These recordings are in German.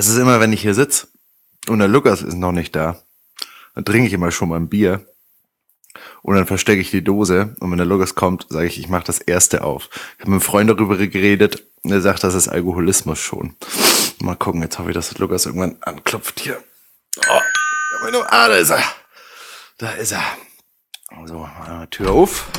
es ist immer, wenn ich hier sitze und der Lukas ist noch nicht da, dann trinke ich immer schon mal ein Bier und dann verstecke ich die Dose und wenn der Lukas kommt, sage ich, ich mache das erste auf. Ich habe mit einem Freund darüber geredet und er sagt, das ist Alkoholismus schon. Mal gucken, jetzt hoffe ich, dass Lukas irgendwann anklopft hier. Oh, ah, da ist er. Da ist er. So, Tür auf.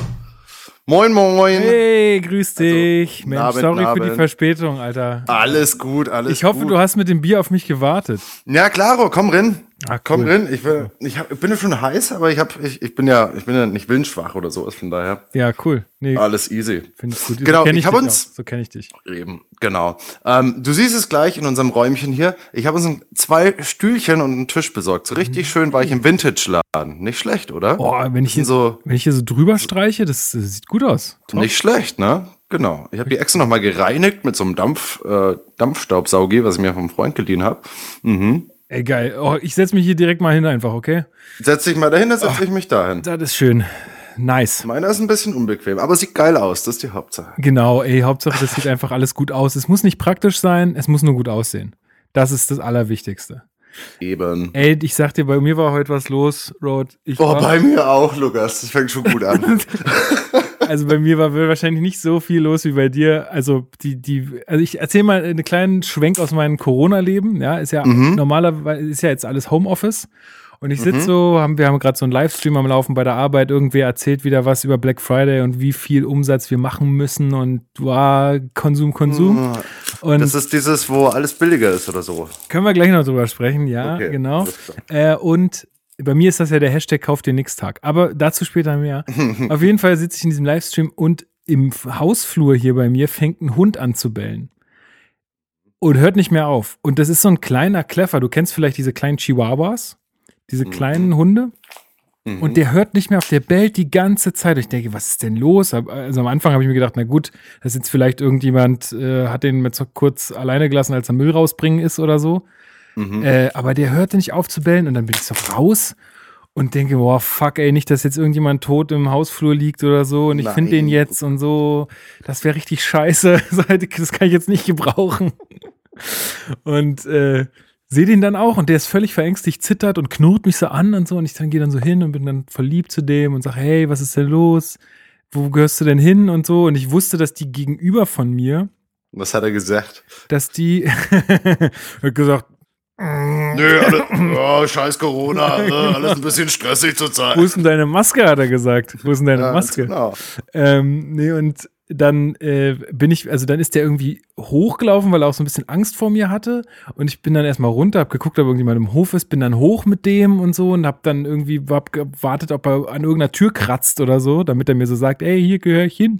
Moin, moin. Hey, grüß also, dich. Also, Mensch, Abend, sorry Abend. für die Verspätung, Alter. Alles gut, alles gut. Ich hoffe, gut. du hast mit dem Bier auf mich gewartet. Ja, klaro, komm rein. Ah, cool. Komm rein. Ich, will, ich, hab, ich bin ja schon heiß, aber ich, hab, ich, ich bin ja ich bin ja nicht willensschwach oder so, von daher. Ja, cool. Nee, Alles easy. Finde ich gut. Genau, so ich, ich habe uns. Auch. So kenne ich dich. Eben, genau. Ähm, du siehst es gleich in unserem Räumchen hier. Ich habe uns zwei Stühlchen und einen Tisch besorgt. So richtig mhm. schön war ich im Vintage-Laden. Nicht schlecht, oder? Boah, wenn ich, hier, so, wenn ich hier so drüber streiche, das, das sieht gut aus. Top. Nicht schlecht, ne? Genau. Ich habe die extra nochmal gereinigt mit so einem Dampf, äh, Dampfstaubsauger, was ich mir vom Freund geliehen habe. Mhm. Ey, geil. Oh, ich setze mich hier direkt mal hin einfach, okay? Setz dich mal dahin, dann setze oh, ich mich dahin. Das ist schön. Nice. Meiner ist ein bisschen unbequem, aber sieht geil aus. Das ist die Hauptsache. Genau, ey, Hauptsache, das sieht einfach alles gut aus. Es muss nicht praktisch sein, es muss nur gut aussehen. Das ist das Allerwichtigste. Eben. Ey, ich sag dir, bei mir war heute was los, Road. Ich Boah, bei mir auch, Lukas. Das fängt schon gut an. also bei mir war wahrscheinlich nicht so viel los wie bei dir. Also die, die, also ich erzähle mal einen kleinen Schwenk aus meinem Corona-Leben. Ja, ist ja mhm. normalerweise ist ja jetzt alles Homeoffice. Und ich sitze mhm. so, haben, wir haben gerade so einen Livestream am Laufen bei der Arbeit. Irgendwer erzählt wieder was über Black Friday und wie viel Umsatz wir machen müssen und wow, Konsum, Konsum. Und das ist dieses, wo alles billiger ist oder so. Können wir gleich noch drüber sprechen, ja, okay, genau. Äh, und bei mir ist das ja der Hashtag Kauf dir nix Tag. Aber dazu später mehr. Auf jeden Fall sitze ich in diesem Livestream und im Hausflur hier bei mir fängt ein Hund an zu bellen. Und hört nicht mehr auf. Und das ist so ein kleiner Kleffer. Du kennst vielleicht diese kleinen Chihuahuas, diese mhm. kleinen Hunde. Mhm. Und der hört nicht mehr auf, der bellt die ganze Zeit. Ich denke, was ist denn los? Also am Anfang habe ich mir gedacht, na gut, das ist jetzt vielleicht irgendjemand, äh, hat den mit so kurz alleine gelassen, als er Müll rausbringen ist oder so. Mhm. Äh, aber der hörte nicht auf zu bellen und dann bin ich so raus und denke, boah, fuck, ey, nicht, dass jetzt irgendjemand tot im Hausflur liegt oder so und ich finde den jetzt und so. Das wäre richtig scheiße. Das kann ich jetzt nicht gebrauchen. Und äh, sehe den dann auch und der ist völlig verängstigt, zittert und knurrt mich so an und so und ich dann gehe dann so hin und bin dann verliebt zu dem und sage, hey, was ist denn los? Wo gehörst du denn hin und so und ich wusste, dass die gegenüber von mir was hat er gesagt? Dass die hat gesagt, Nö, alle, oh, scheiß Corona, äh, alles ein bisschen stressig zurzeit. Wo ist denn deine Maske, hat er gesagt. Wo ist denn deine ja, Maske? Genau. Ähm, nee, und dann äh, bin ich, also dann ist der irgendwie hochgelaufen, weil er auch so ein bisschen Angst vor mir hatte. Und ich bin dann erstmal runter, hab geguckt, ob irgendjemand im Hof ist, bin dann hoch mit dem und so und hab dann irgendwie hab gewartet, ob er an irgendeiner Tür kratzt oder so, damit er mir so sagt, ey, hier gehöre ich hin.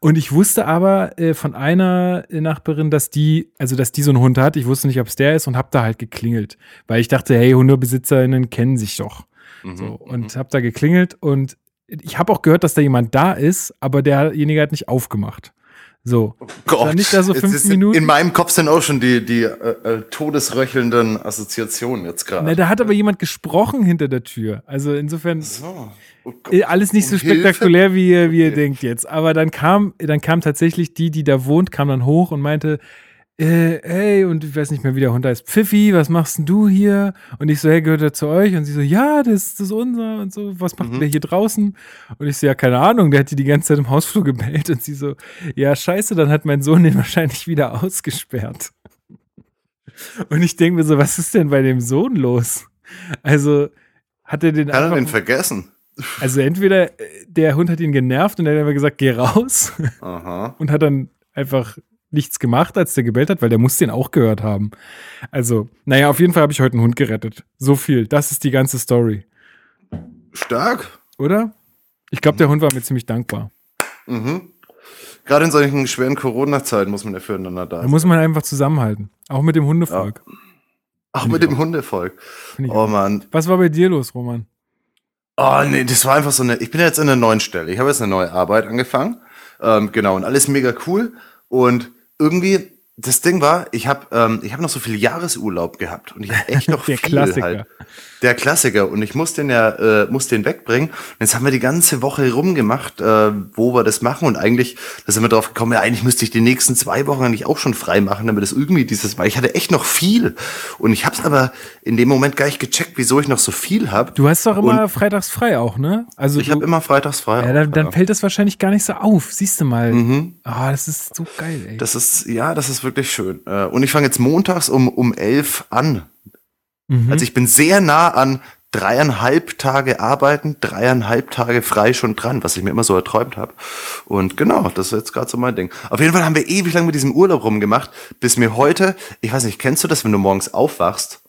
Und ich wusste aber äh, von einer Nachbarin, dass die, also dass die so einen Hund hat. Ich wusste nicht, ob es der ist und hab da halt geklingelt, weil ich dachte, hey, HundebesitzerInnen kennen sich doch. Mhm, so, und mhm. hab da geklingelt und ich habe auch gehört, dass da jemand da ist, aber derjenige hat nicht aufgemacht. So. Oh Gott. Nicht da so fünf Minuten. In meinem Kopf sind auch schon die, die äh, äh todesröchelnden Assoziationen jetzt gerade. da hat aber jemand gesprochen hinter der Tür. Also insofern so. oh äh, alles nicht so spektakulär, wie ihr, wie ihr okay. denkt jetzt. Aber dann kam, dann kam tatsächlich die, die da wohnt, kam dann hoch und meinte, äh, hey, und ich weiß nicht mehr, wie der Hund heißt, Pfiffi, was machst denn du hier? Und ich so, hey, gehört er zu euch? Und sie so, ja, das, das ist unser und so, was macht mhm. der hier draußen? Und ich so, ja, keine Ahnung, der hat die die ganze Zeit im Hausflur gebellt und sie so, ja, scheiße, dann hat mein Sohn den wahrscheinlich wieder ausgesperrt. Und ich denke mir so, was ist denn bei dem Sohn los? Also, hat er den Kann einfach, er den vergessen? Also entweder äh, der Hund hat ihn genervt und er hat einfach gesagt, geh raus. Aha. Und hat dann einfach nichts gemacht, als der gebellt hat, weil der muss den auch gehört haben. Also, naja, auf jeden Fall habe ich heute einen Hund gerettet. So viel. Das ist die ganze Story. Stark. Oder? Ich glaube, der Hund war mir ziemlich dankbar. Mhm. Gerade in solchen schweren Corona-Zeiten muss man ja füreinander da sein. Da muss man einfach zusammenhalten. Auch mit dem Hundevolk. Ja. Auch mit dem auch. Hundevolk. Oh Mann. Was war bei dir los, Roman? Oh nee, das war einfach so eine. Ich bin jetzt in einer neuen Stelle. Ich habe jetzt eine neue Arbeit angefangen. Ähm, genau, und alles mega cool. Und irgendwie das Ding war, ich habe ähm, ich hab noch so viel Jahresurlaub gehabt und ich habe echt noch Der viel Klassiker. halt. Der Klassiker und ich muss den ja, äh, muss den wegbringen. Und jetzt haben wir die ganze Woche rumgemacht, äh, wo wir das machen und eigentlich, da sind wir drauf gekommen, ja eigentlich müsste ich die nächsten zwei Wochen eigentlich auch schon frei machen, damit es irgendwie dieses Mal. Ich hatte echt noch viel und ich habe es aber in dem Moment gar nicht gecheckt, wieso ich noch so viel habe. Du hast doch immer freitags frei auch, ne? Also Ich habe immer freitags frei. ja, auch, dann, dann ja. fällt das wahrscheinlich gar nicht so auf. Siehst du mal. Ah, das ist so geil, ey. Das ist, ja, das ist wirklich schön. Äh, Und ich fange jetzt montags um, um elf an. Mhm. Also ich bin sehr nah an dreieinhalb Tage arbeiten, dreieinhalb Tage frei schon dran, was ich mir immer so erträumt habe. Und genau, das ist jetzt gerade so mein Ding. Auf jeden Fall haben wir ewig lang mit diesem Urlaub rumgemacht, bis mir heute, ich weiß nicht, kennst du das, wenn du morgens aufwachst,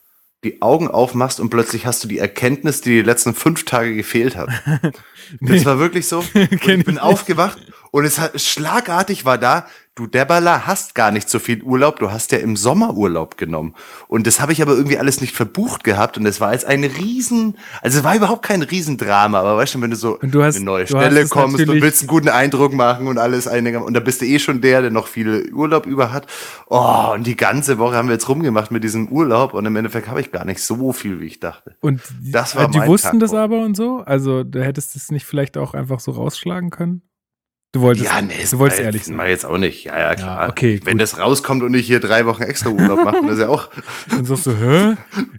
die Augen aufmachst und plötzlich hast du die Erkenntnis, die die letzten fünf Tage gefehlt hat. Das war wirklich so. Ich bin aufgewacht und es hat schlagartig war da, du Debala hast gar nicht so viel Urlaub, du hast ja im Sommer Urlaub genommen. Und das habe ich aber irgendwie alles nicht verbucht gehabt und es war jetzt ein riesen, also es war überhaupt kein Riesendrama, aber weißt du, wenn du so du hast- eine neue du Stelle kommst und willst einen guten Eindruck machen und alles einigermaßen, und da bist du eh schon der, der noch viel Urlaub über hat. Oh, und die ganze Woche haben wir jetzt rumgemacht mit diesem Urlaub und im Endeffekt habe ich gar nicht so viel, wie ich dachte. Und die, Das war die mein wussten Tag, das aber und so? Also, du hättest es nicht vielleicht auch einfach so rausschlagen können? Du wolltest, Ja, nee, du wolltest ehrlich sein. war jetzt auch nicht. Ja, ja, klar. okay, Wenn gut. das rauskommt und ich hier drei Wochen extra Urlaub mache, dann ist ja auch. Dann sagst du, hä?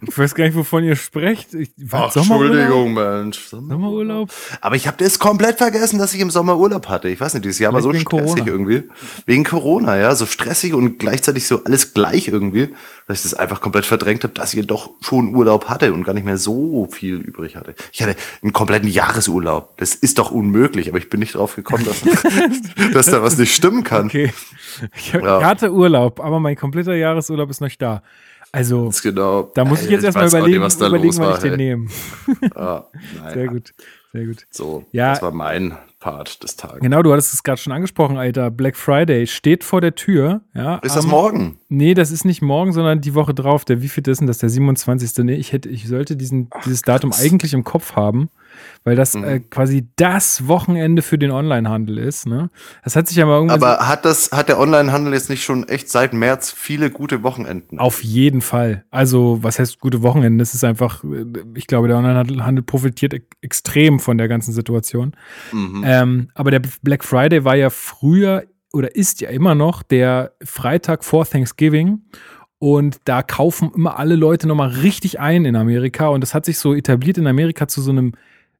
Ich weiß gar nicht, wovon ihr sprecht. Ich, was, Ach? Entschuldigung, Mensch. Sommerurlaub? Aber ich habe das komplett vergessen, dass ich im Sommer Urlaub hatte. Ich weiß nicht, dieses Jahr war so stressig Corona. irgendwie. Wegen Corona, ja. So stressig und gleichzeitig so alles gleich irgendwie, dass ich das einfach komplett verdrängt habe, dass ich doch schon Urlaub hatte und gar nicht mehr so viel übrig hatte. Ich hatte einen kompletten Jahresurlaub. Das ist doch unmöglich, aber ich bin nicht drauf gekommen, dass, dass da was nicht stimmen kann. Okay. Ich, Ja. hatte Urlaub, aber mein kompletter Jahresurlaub ist noch nicht da. Also, Das genau. da muss ich jetzt erstmal auch nicht, überlegen, was überlegen war, ich den ey. nehme. Ja, naja. Sehr gut, sehr gut. So, Ja. das war mein Part des Tages. Genau, du hattest es gerade schon angesprochen, Alter. Black Friday steht vor der Tür. Ja, Ist das am- morgen? Nee, das ist nicht morgen, sondern die Woche drauf. Der wie viel ist denn das? Der 27. Nee, ich hätte, ich sollte diesen, dieses Datum krass. eigentlich im Kopf haben, weil das Mhm. äh, quasi das Wochenende für den Onlinehandel ist. Ne? Das hat sich aber irgendwie Aber hat das, hat der Onlinehandel jetzt nicht schon echt seit März viele gute Wochenenden? Auf jeden Fall. Also, was heißt gute Wochenende? Das ist einfach, äh, ich glaube, der Onlinehandel profitiert e- extrem von der ganzen Situation. Mhm. Ähm, aber der Black Friday war ja früher oder ist ja immer noch der Freitag vor Thanksgiving. Und da kaufen immer alle Leute nochmal richtig ein in Amerika. Und das hat sich so etabliert in Amerika zu so einem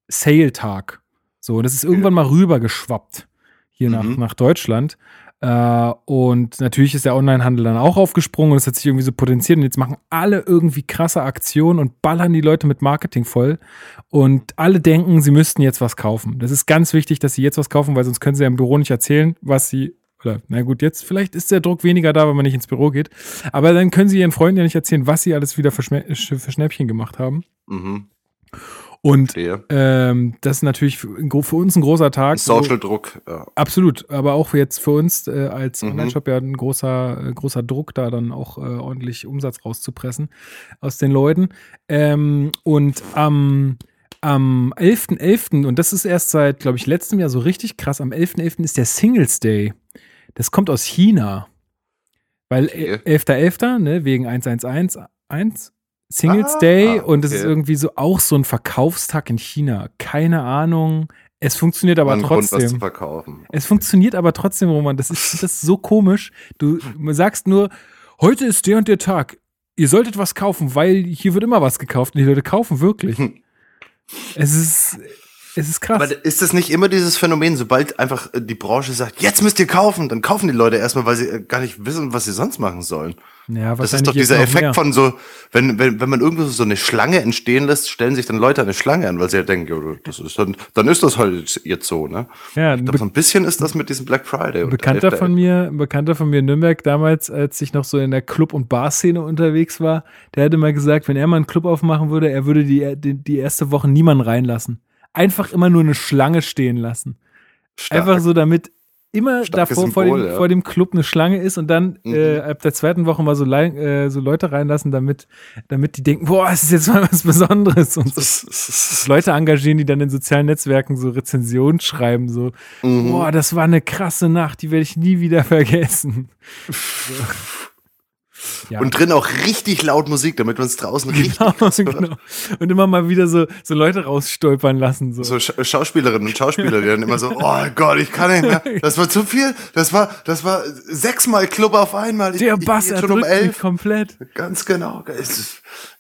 Sale-Tag. So, und das ist irgendwann mal rübergeschwappt hier nach, Mhm. nach Deutschland. Äh, und natürlich ist der Onlinehandel dann auch aufgesprungen und es hat sich irgendwie so potenziert. Und jetzt machen alle irgendwie krasse Aktionen und ballern die Leute mit Marketing voll. Und alle denken, sie müssten jetzt was kaufen. Das ist ganz wichtig, dass sie jetzt was kaufen, weil sonst können sie ja im Büro nicht erzählen, was sie. Oder, na gut, jetzt vielleicht ist der Druck weniger da, wenn man nicht ins Büro geht. Aber dann können sie ihren Freunden ja nicht erzählen, was sie alles wieder für, Schmä- für Schnäppchen gemacht haben. Mhm. Und ähm, das ist natürlich für, für uns ein großer Tag. Social Druck. Ja. Absolut, aber auch jetzt für uns äh, als Mhm. Online-Shop ja ein großer, äh, großer Druck, da dann auch äh, ordentlich Umsatz rauszupressen aus den Leuten. Ähm, und am am 11.11., und das ist erst seit, glaube ich, letztem Jahr so richtig krass, am 11.11. ist der Singles Day. Das kommt aus China. Weil Okay. 11.11., ne, wegen 1111, Singles Ah, Day und das ist irgendwie so auch so ein Verkaufstag in China. Keine Ahnung. Es funktioniert aber War ein Grund, was zu trotzdem. verkaufen. Es funktioniert aber trotzdem, Roman. Das ist, das ist so komisch. Du sagst nur, heute ist der und der Tag. Ihr solltet was kaufen, weil hier wird immer was gekauft und die Leute kaufen wirklich. Es ist, es ist krass. Aber ist das nicht immer dieses Phänomen, sobald einfach äh, die Branche sagt, jetzt müsst ihr kaufen, dann kaufen die Leute erstmal, weil sie äh, gar nicht wissen, was sie sonst machen sollen. ja, Das ist doch dieser Effekt mehr. von so, wenn, wenn, wenn man irgendwo so eine Schlange entstehen lässt, stellen sich dann Leute eine Schlange an, weil sie ja denken, ja, das ist dann, dann ist das halt jetzt so, ne? Ja, Ich glaube, so ein bisschen ist das mit diesem Black Friday. und Bekannter 11.11.. von mir, ein Bekannter von mir in Nürnberg damals, als ich noch so in der Club- und Barszene unterwegs war, der hatte mal gesagt, wenn er mal einen Club aufmachen würde, er würde die, die, die erste Woche niemanden reinlassen. Einfach immer nur eine Schlange stehen lassen. Stark. Einfach so, damit immer Starkes davor Symbol, vor, dem, ja. vor dem Club eine Schlange ist und dann mhm. äh, ab der zweiten Woche mal so, äh, so Leute reinlassen, damit, damit die denken, boah, es ist jetzt mal was Besonderes. Und so. Leute engagieren, die dann in sozialen Netzwerken so Rezensionen schreiben, so, mhm. boah, das war eine krasse Nacht, die werde ich nie wieder vergessen. so. Ja. Und drin auch richtig laut Musik, damit man es draußen richtig genau, genau. Und immer mal wieder so, so Leute rausstolpern lassen. So, so Sch Schauspielerinnen und Schauspieler, die dann immer so, oh Gott, ich kann nicht mehr. Das war zu viel. Das war, das war sechsmal Club auf einmal. Ich, Der Bass ich schon um elf. komplett. Ganz genau.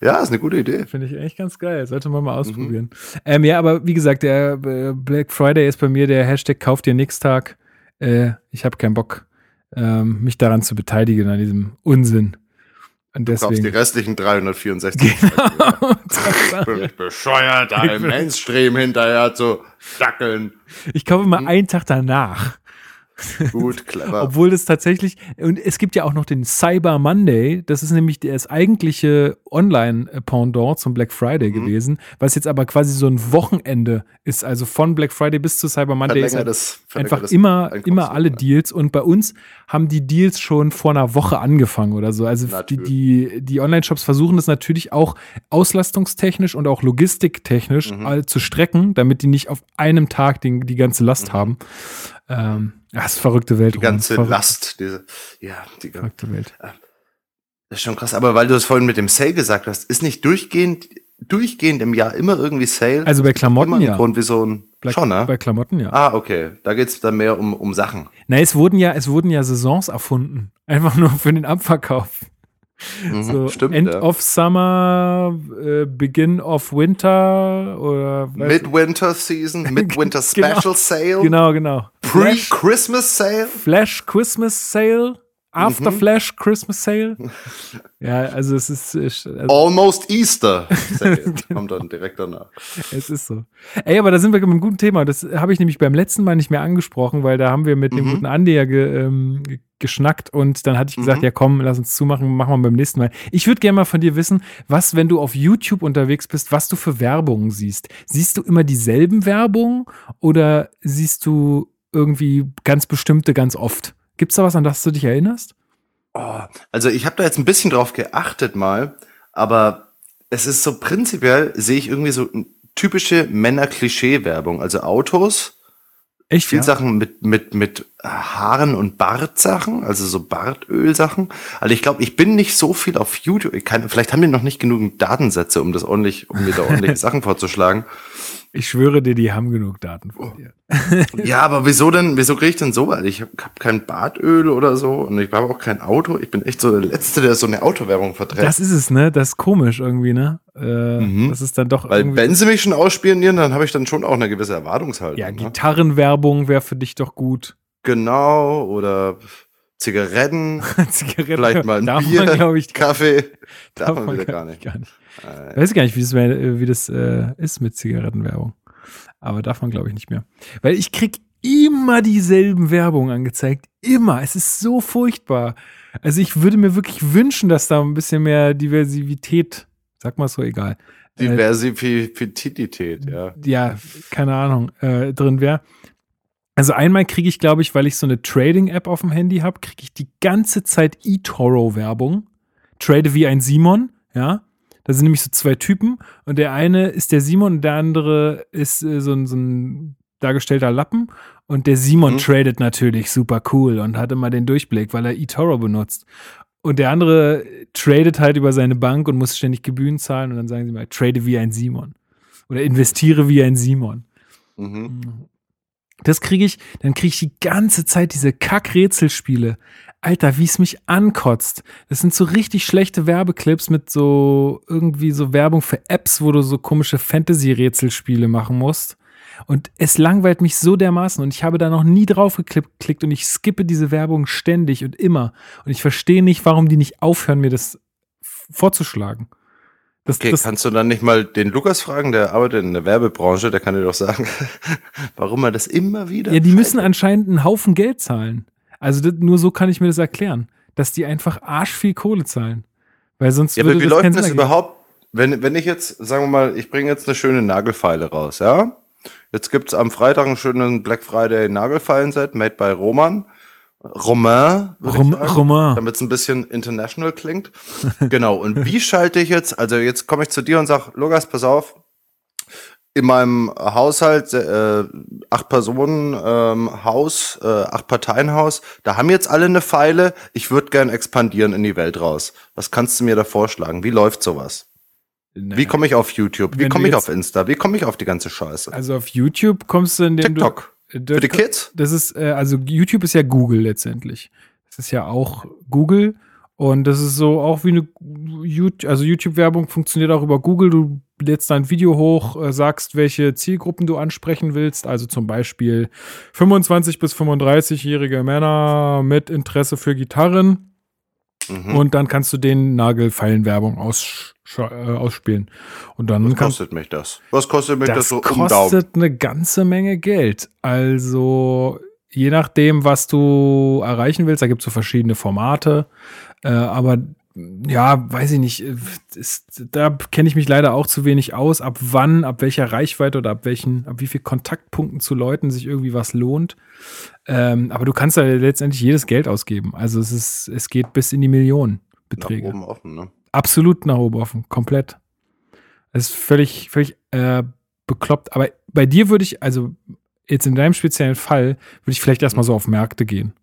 Ja, ist eine gute Idee. Finde ich echt ganz geil. Sollte man mal mhm. ausprobieren. Mhm. Ähm, ja, aber wie gesagt, der äh, Black Friday ist bei mir der Hashtag Kauft dir nix Tag. Äh, ich habe keinen Bock ähm, mich daran zu beteiligen, an diesem Unsinn. Und deswegen, du die restlichen 364. Genau. Völlig bescheuert, da im Mainstream hinterher zu dackeln. Ich kaufe mal hm. einen Tag danach. Gut, clever. Obwohl es tatsächlich, und es gibt ja auch noch den Cyber Monday, das ist nämlich das eigentliche Online-Pendant zum Black Friday mhm. gewesen, was jetzt aber quasi so ein Wochenende ist, also von Black Friday bis zu Cyber Monday ist das, einfach immer, immer alle Deals und bei uns haben die Deals schon vor einer Woche angefangen oder so. Also natürlich. die, die, die Online-Shops versuchen das natürlich auch auslastungstechnisch und auch logistiktechnisch mhm. zu strecken, damit die nicht auf einem Tag die, die ganze Last mhm. haben. Ähm, das ist verrückte Welt. Die ganze Verrückt. Last, diese, ja, die verrückte Welt. Das ist schon krass. Aber weil du es vorhin mit dem Sale gesagt hast, ist nicht durchgehend, durchgehend im Jahr immer irgendwie Sale? Also bei Klamotten immer ja. Grund wie so ein, bei, schon, ne? Bei Klamotten ja. Ah, okay. Da geht's dann mehr um, um Sachen. Na, es wurden ja, es wurden ja Saisons erfunden. Einfach nur für den Abverkauf. Mhm, so stimmt, End ja. of Summer, äh, Begin of Winter oder Midwinter Season, Midwinter genau. Special genau, Sale. Genau, genau. Pre-Christmas Sale. Flash Christmas Sale. After mhm. Flash Christmas Sale. ja, also es ist. Also Almost Easter. Sale. Kommt dann direkt danach. Es ist so. Ey, aber da sind wir mit einem guten Thema. Das habe ich nämlich beim letzten Mal nicht mehr angesprochen, weil da haben wir mit mhm. dem guten Andi ja ge, ähm, geschnackt und dann hatte ich gesagt, mhm. ja komm, lass uns zumachen, machen wir beim nächsten Mal. Ich würde gerne mal von dir wissen, was, wenn du auf YouTube unterwegs bist, was du für Werbungen siehst. Siehst du immer dieselben Werbungen oder siehst du irgendwie ganz bestimmte ganz oft? Gibt es da was, an das du dich erinnerst? Oh, also ich habe da jetzt ein bisschen drauf geachtet mal, aber es ist so prinzipiell, sehe ich irgendwie so typische Männer-Klischee-Werbung. Also Autos, Echt, viel ja? Sachen mit, mit, mit Haaren und Bartsachen, also so Bartölsachen. Also ich glaube, ich bin nicht so viel auf YouTube. Ich kann, vielleicht haben wir noch nicht genug Datensätze, um das ordentlich, um mir da ordentliche Sachen vorzuschlagen. Ich schwöre dir, die haben genug Daten von dir. ja, aber wieso denn, wieso kriege ich denn so weit? Ich habe hab kein Bartöl oder so und ich habe auch kein Auto. Ich bin echt so der Letzte, der so eine Autowerbung verträgt. Das ist es, ne? Das ist komisch irgendwie, ne? Äh, mhm. Das ist dann doch Weil wenn sie mich schon ausspionieren, dann habe ich dann schon auch eine gewisse Erwartungshaltung. Ja, ne? Gitarrenwerbung wäre für dich doch gut. Genau, oder Zigaretten, Zigaretten vielleicht mal ein darf Bier, man, ich, Kaffee, darf, darf man wieder gar nicht. Gar nicht. Äh, Weiß gar nicht, wie das, wie das äh, ist mit Zigarettenwerbung. Aber darf man, glaube ich, nicht mehr. Weil ich krieg immer dieselben Werbungen angezeigt. Immer. Es ist so furchtbar. Also ich würde mir wirklich wünschen, dass da ein bisschen mehr Diversität, sag mal so, egal. Äh, Diversität, ja. Ja, keine Ahnung, äh, drin wäre. Also einmal kriege ich, glaube ich, weil ich so eine Trading-App auf dem Handy habe, kriege ich die ganze Zeit eToro-Werbung. Trade wie ein Simon, ja. Da sind nämlich so zwei Typen und der eine ist der Simon und der andere ist äh, so, ein, so ein dargestellter Lappen. Und der Simon mhm. tradet natürlich super cool und hat immer den Durchblick, weil er eToro benutzt. Und der andere tradet halt über seine Bank und muss ständig Gebühren zahlen und dann sagen sie mal, trade wie ein Simon. Oder investiere wie ein Simon. Mhm. Das kriege ich, dann kriege ich die ganze Zeit diese Kack-Rätselspiele. Alter, wie es mich ankotzt. Das sind so richtig schlechte Werbeclips mit so irgendwie so Werbung für Apps, wo du so komische Fantasy-Rätselspiele machen musst. Und es langweilt mich so dermaßen und ich habe da noch nie drauf geklickt und ich skippe diese Werbung ständig und immer. Und ich verstehe nicht, warum die nicht aufhören, mir das vorzuschlagen. Das, okay, das, kannst du dann nicht mal den Lukas fragen, der arbeitet in der Werbebranche, der kann dir doch sagen, warum er das immer wieder. Ja, die müssen anscheinend einen Haufen Geld zahlen. Also das, nur so kann ich mir das erklären, dass die einfach arsch viel Kohle zahlen. Weil sonst ja, würde aber wie läuft das überhaupt, wenn, wenn ich jetzt, sagen wir mal, ich bringe jetzt eine schöne Nagelfeile raus, ja? Jetzt gibt's am Freitag einen schönen Black Friday Nagelfallen-Set, made by Roman. Romain, Rom Romain. damit es ein bisschen international klingt. genau. Und wie schalte ich jetzt? Also jetzt komme ich zu dir und sag, Lukas, pass auf. In meinem Haushalt, äh, acht Personen ähm, Haus, äh, acht Parteien Haus, da haben jetzt alle eine Pfeile. Ich würde gern expandieren in die Welt raus. Was kannst du mir da vorschlagen? Wie läuft sowas? Naja. Wie komme ich auf YouTube? Wie komme ich auf Insta? Wie komme ich auf die ganze Scheiße? Also auf YouTube kommst du, indem TikTok. Für die Kids? Das ist äh, also YouTube ist ja Google letztendlich. Das ist ja auch Google und das ist so auch wie eine YouTube, also YouTube-Werbung funktioniert auch über Google. Du lädst dein Video hoch, äh, sagst, welche Zielgruppen du ansprechen willst. Also zum Beispiel 25 bis 35-jährige Männer mit Interesse für Gitarren Mhm. Und dann kannst du den Nagelfeilenwerbung aus, äh, ausspielen. Und dann Was kostet mich das? Was kostet mich das, das so um kostet eine ganze Menge Geld. Also je nachdem, was du erreichen willst, da gibt es so verschiedene Formate. Äh, aber ja, weiß ich nicht. Ist, da kenne ich mich leider auch zu wenig aus, ab wann, ab welcher Reichweite oder ab welchen, ab wie viel Kontaktpunkten zu Leuten sich irgendwie was lohnt. Ähm, aber du kannst da letztendlich jedes Geld ausgeben. Also es ist, es geht bis in die Millionen Beträge. Nach oben offen, ne? Absolut nach oben offen, komplett. Es ist völlig, völlig äh, bekloppt. Aber bei dir würde ich, also jetzt in deinem speziellen Fall, würde ich vielleicht erstmal so auf Märkte gehen.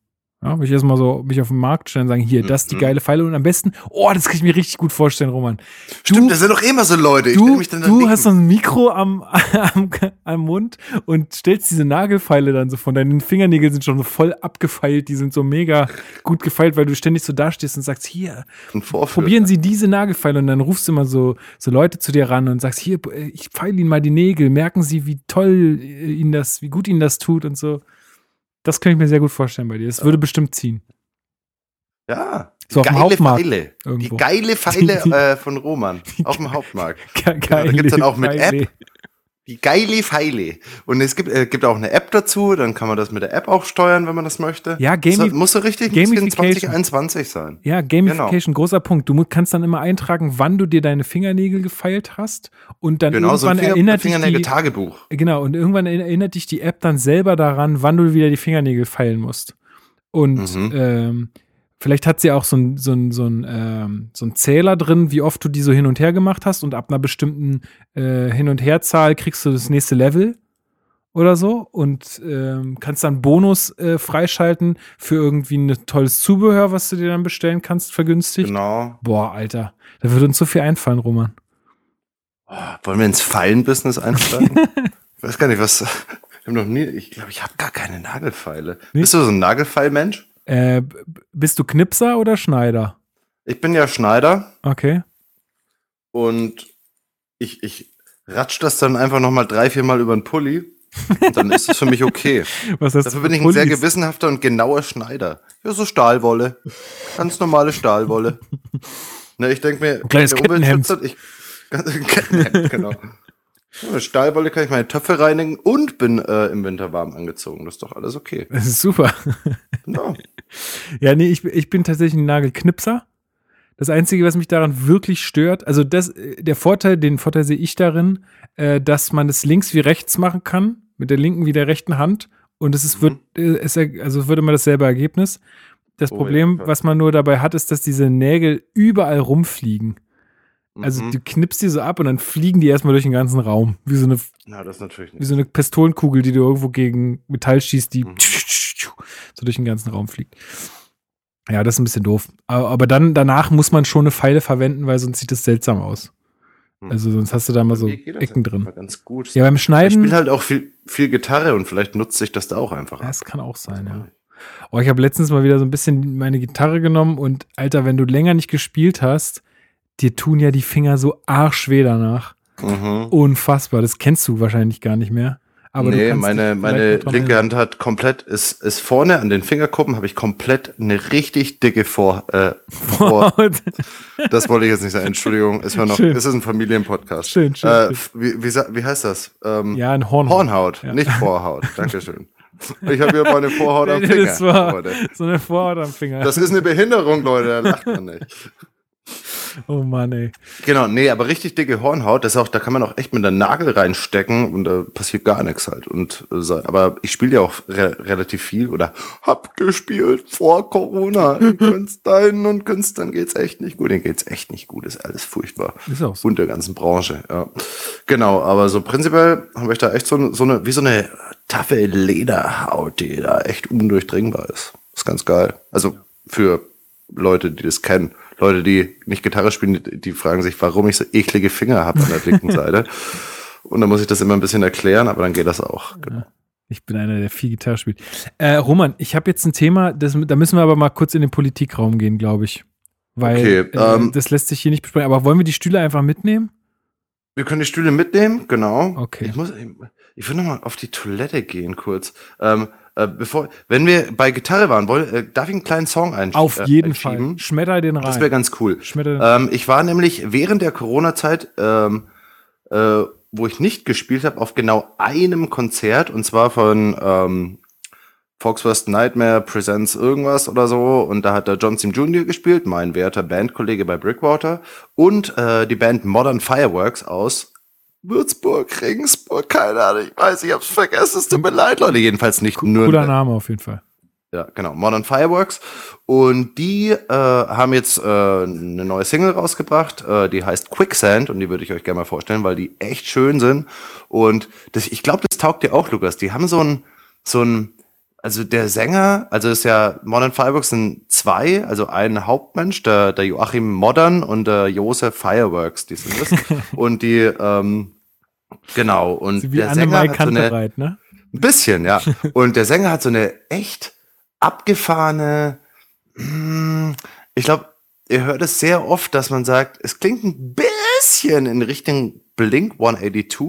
Ja, würde ich erstmal so mich auf den Markt stellen und sagen, hier, das ist die mhm. geile Pfeile und am besten, oh, das kann ich mir richtig gut vorstellen, Roman. Du, Stimmt, das sind doch immer so Leute. Ich du mich dann du hast so ein Mikro am, am, am Mund und stellst diese Nagelfeile dann so von deinen Fingernägeln sind schon so voll abgefeilt, die sind so mega gut gefeilt, weil du ständig so dastehst und sagst, hier, probieren Sie diese Nagelfeile und dann rufst du immer so, so Leute zu dir ran und sagst, hier, ich feile Ihnen mal die Nägel, merken Sie, wie toll Ihnen das, wie gut Ihnen das tut und so. Das kann ich mir sehr gut vorstellen bei dir. Das würde bestimmt ziehen. Ja. So auf geile Pfeile. Irgendwo. Die geile Pfeile äh, von Roman. Auf dem Hauptmarkt. Ge geile da gibt es dann auch mit Pfeile. App. Die geile Pfeile. Und es gibt, äh, gibt auch eine App dazu, dann kann man das mit der App auch steuern, wenn man das möchte. Ja, Gamif das muss so richtig Gamification 2021 sein. Ja, Gamification, genau. großer Punkt. Du kannst dann immer eintragen, wann du dir deine Fingernägel gefeilt hast und dann genau, irgendwann so Finger, erinnert dich die, Tagebuch. Genau, und irgendwann erinnert dich die App dann selber daran, wann du wieder die Fingernägel feilen musst. Und mhm. ähm, Vielleicht hat sie auch so ein, so ein, so ein, ähm, so ein Zähler drin, wie oft du die so hin und her gemacht hast und ab einer bestimmten äh, Hin- und Herzahl kriegst du das nächste Level oder so und ähm, kannst dann Bonus äh, freischalten für irgendwie ein tolles Zubehör, was du dir dann bestellen kannst, vergünstigt. Genau. Boah, Alter, da würde uns so viel einfallen, Roman. Oh, wollen wir ins Fallenbusiness einsteigen? ich weiß gar nicht, was. Ich habe noch nie, ich glaube, ich habe gar keine Nagelfeile. Nee? Bist du so ein Nagelfeilmensch? Äh, bist du Knipser oder Schneider? Ich bin ja Schneider. Okay. Und ich, ich ratsch das dann einfach nochmal drei, vier Mal über den Pulli. Und dann ist es für mich okay. Was heißt Dafür bin ich ein sehr gewissenhafter und genauer Schneider. Ja, so Stahlwolle. Ganz normale Stahlwolle. ne, ich denke mir, ein kleines Kettenhemd. Ich, Kettenhemd, genau. Stahlwolle kann ich meine Töpfe reinigen und bin äh, im Winter warm angezogen. Das ist doch alles okay. Das ist super. Ja, ja nee, ich, ich bin tatsächlich ein Nagelknipser. Das Einzige, was mich daran wirklich stört, also das, der Vorteil, den Vorteil sehe ich darin, äh, dass man es links wie rechts machen kann, mit der linken wie der rechten Hand. Und es ist, mhm. wird, äh, es, also würde man dasselbe Ergebnis. Das oh, Problem, ja, was man nur dabei hat, ist, dass diese Nägel überall rumfliegen. Also mhm. du knippst die so ab und dann fliegen die erstmal durch den ganzen Raum. Wie so eine, nicht. Wie so eine Pistolenkugel, die du irgendwo gegen Metall schießt, die mhm. So durch den ganzen Raum fliegt. Ja, das ist ein bisschen doof. Aber, aber, dann danach muss man schon eine Pfeile verwenden, weil sonst sieht das seltsam aus. Mhm. Also sonst hast du da mal so Ecken drin. Ganz gut. Ja, beim Schneiden. Ich spiele halt auch viel, viel Gitarre und vielleicht nutzt sich das da auch einfach. Ja, das kann auch sein, ja. Oh, ich habe letztens mal wieder so ein bisschen meine Gitarre genommen und Alter, wenn du länger nicht gespielt hast, dir tun ja die Finger so arschweh danach. Mhm. Unfassbar. Das kennst du wahrscheinlich gar nicht mehr. Aber nee, meine, meine linke Hand hat komplett, ist, ist vorne an den Fingerkuppen habe ich komplett eine richtig dicke Vor, äh, Vor Das wollte ich jetzt nicht sagen. Entschuldigung, ist mir noch, schön. ist ein Familienpodcast. Schön, schön. Äh, wie, wie, wie heißt das? Ähm, ja, ein Hornhaut. Hornhaut, ja. nicht Vorhaut. Dankeschön. Ich habe hier mal eine Vorhaut am Finger. Das war Leute. so eine Vorhaut am Finger. Das ist eine Behinderung, Leute, da lacht man nicht. Oh Mann, ey. Genau, nee, aber richtig dicke Hornhaut, das auch, da kann man auch echt mit der Nagel reinstecken und da passiert gar nichts halt. Und äh, aber ich spiele ja auch re relativ viel oder hab gespielt vor Corona in Künstlern und Künstlern geht's echt nicht gut. Denen geht's echt nicht gut, ist alles furchtbar. Ist auch so. Und der ganzen Branche, ja. Genau, aber so prinzipiell habe ich da echt so, so eine, wie so eine taffe Lederhaut, die da echt undurchdringbar ist. Ist ganz geil. Also für Leute, die das kennen. Leute, die nicht Gitarre spielen, die fragen sich, warum ich so eklige Finger habe an der linken Seite. Und dann muss ich das immer ein bisschen erklären, aber dann geht das auch. Genau. Ich bin einer, der viel Gitarre spielt. Äh, Roman, ich habe jetzt ein Thema, das, da müssen wir aber mal kurz in den Politikraum gehen, glaube ich. Weil okay, äh, ähm, das lässt sich hier nicht besprechen. Aber wollen wir die Stühle einfach mitnehmen? Wir können die Stühle mitnehmen, genau. Okay. Ich muss, ich, ich will nochmal auf die Toilette gehen kurz. Ähm, äh, bevor, wenn wir bei Gitarre waren, woll, äh, darf ich einen kleinen Song einschieben? Auf jeden äh, Fall. Schmetter den rein. Das wäre ganz cool. Ähm, ich war nämlich während der Corona-Zeit, ähm, äh, wo ich nicht gespielt habe, auf genau einem Konzert und zwar von ähm, Fox First Nightmare Presents irgendwas oder so und da hat der John Sim Jr. gespielt, mein werter Bandkollege bei Brickwater und äh, die Band Modern Fireworks aus Würzburg, Regensburg, keine Ahnung, ich weiß, ich hab's vergessen, es tut mir leid, Leute, jedenfalls nicht nur. Cooler Name auf jeden Fall. Ja, genau, Modern Fireworks. Und die äh, haben jetzt äh, eine neue Single rausgebracht, äh, die heißt Quicksand und die würde ich euch gerne mal vorstellen, weil die echt schön sind. Und das, ich glaube, das taugt dir auch, Lukas. Die haben so ein, so ein, also der Sänger, also ist ja Modern Fireworks sind zwei, also ein Hauptmensch, der, der Joachim Modern und der Josef Fireworks, die sind das. und die, ähm, Genau, und wie der Sänger hat so eine, bereit, ne? Ein bisschen, ja. Und der Sänger hat so eine echt abgefahrene, hm, ich glaube, ihr hört es sehr oft, dass man sagt, es klingt ein bisschen in Richtung Blink 182,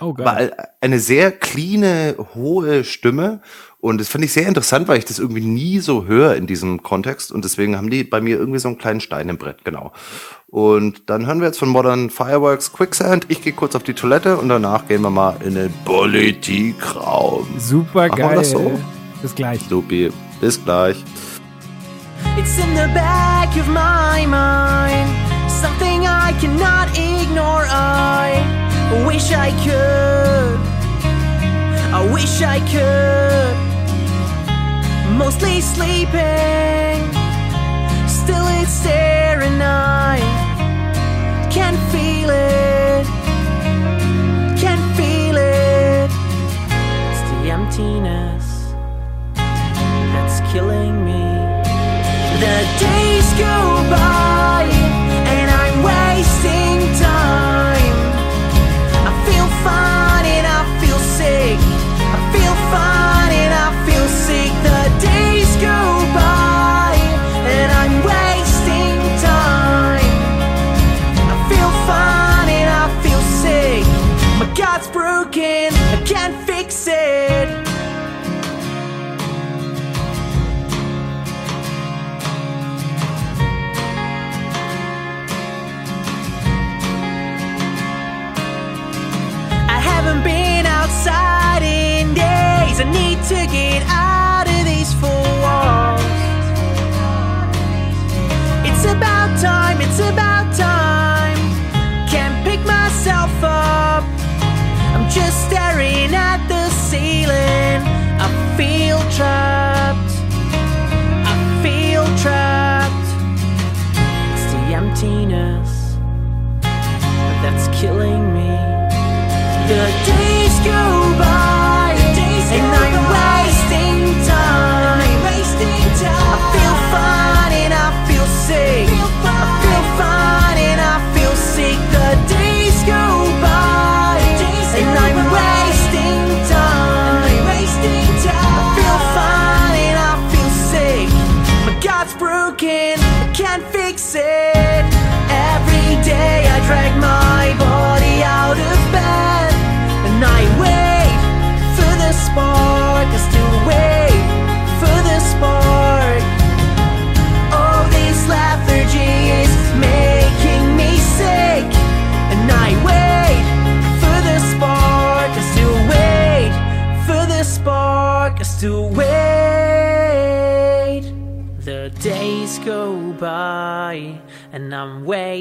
oh, geil. weil eine sehr cleane, hohe Stimme und das finde ich sehr interessant, weil ich das irgendwie nie so höre in diesem Kontext. Und deswegen haben die bei mir irgendwie so einen kleinen Stein im Brett, genau. Und dann hören wir jetzt von Modern Fireworks Quicksand. Ich gehe kurz auf die Toilette und danach gehen wir mal in den Politikraum. Super Machen geil. das so? Bis gleich. Supi. Bis gleich. It's in the back of my mind. Something I cannot ignore. I wish I could. I wish I could. mostly sleeping. Still, it's there, and I can feel it. Can feel it. It's the emptiness that's killing me. The days go by, feel trapped. I feel trapped. It's the emptiness that's killing me. The days go by, and I'm wasting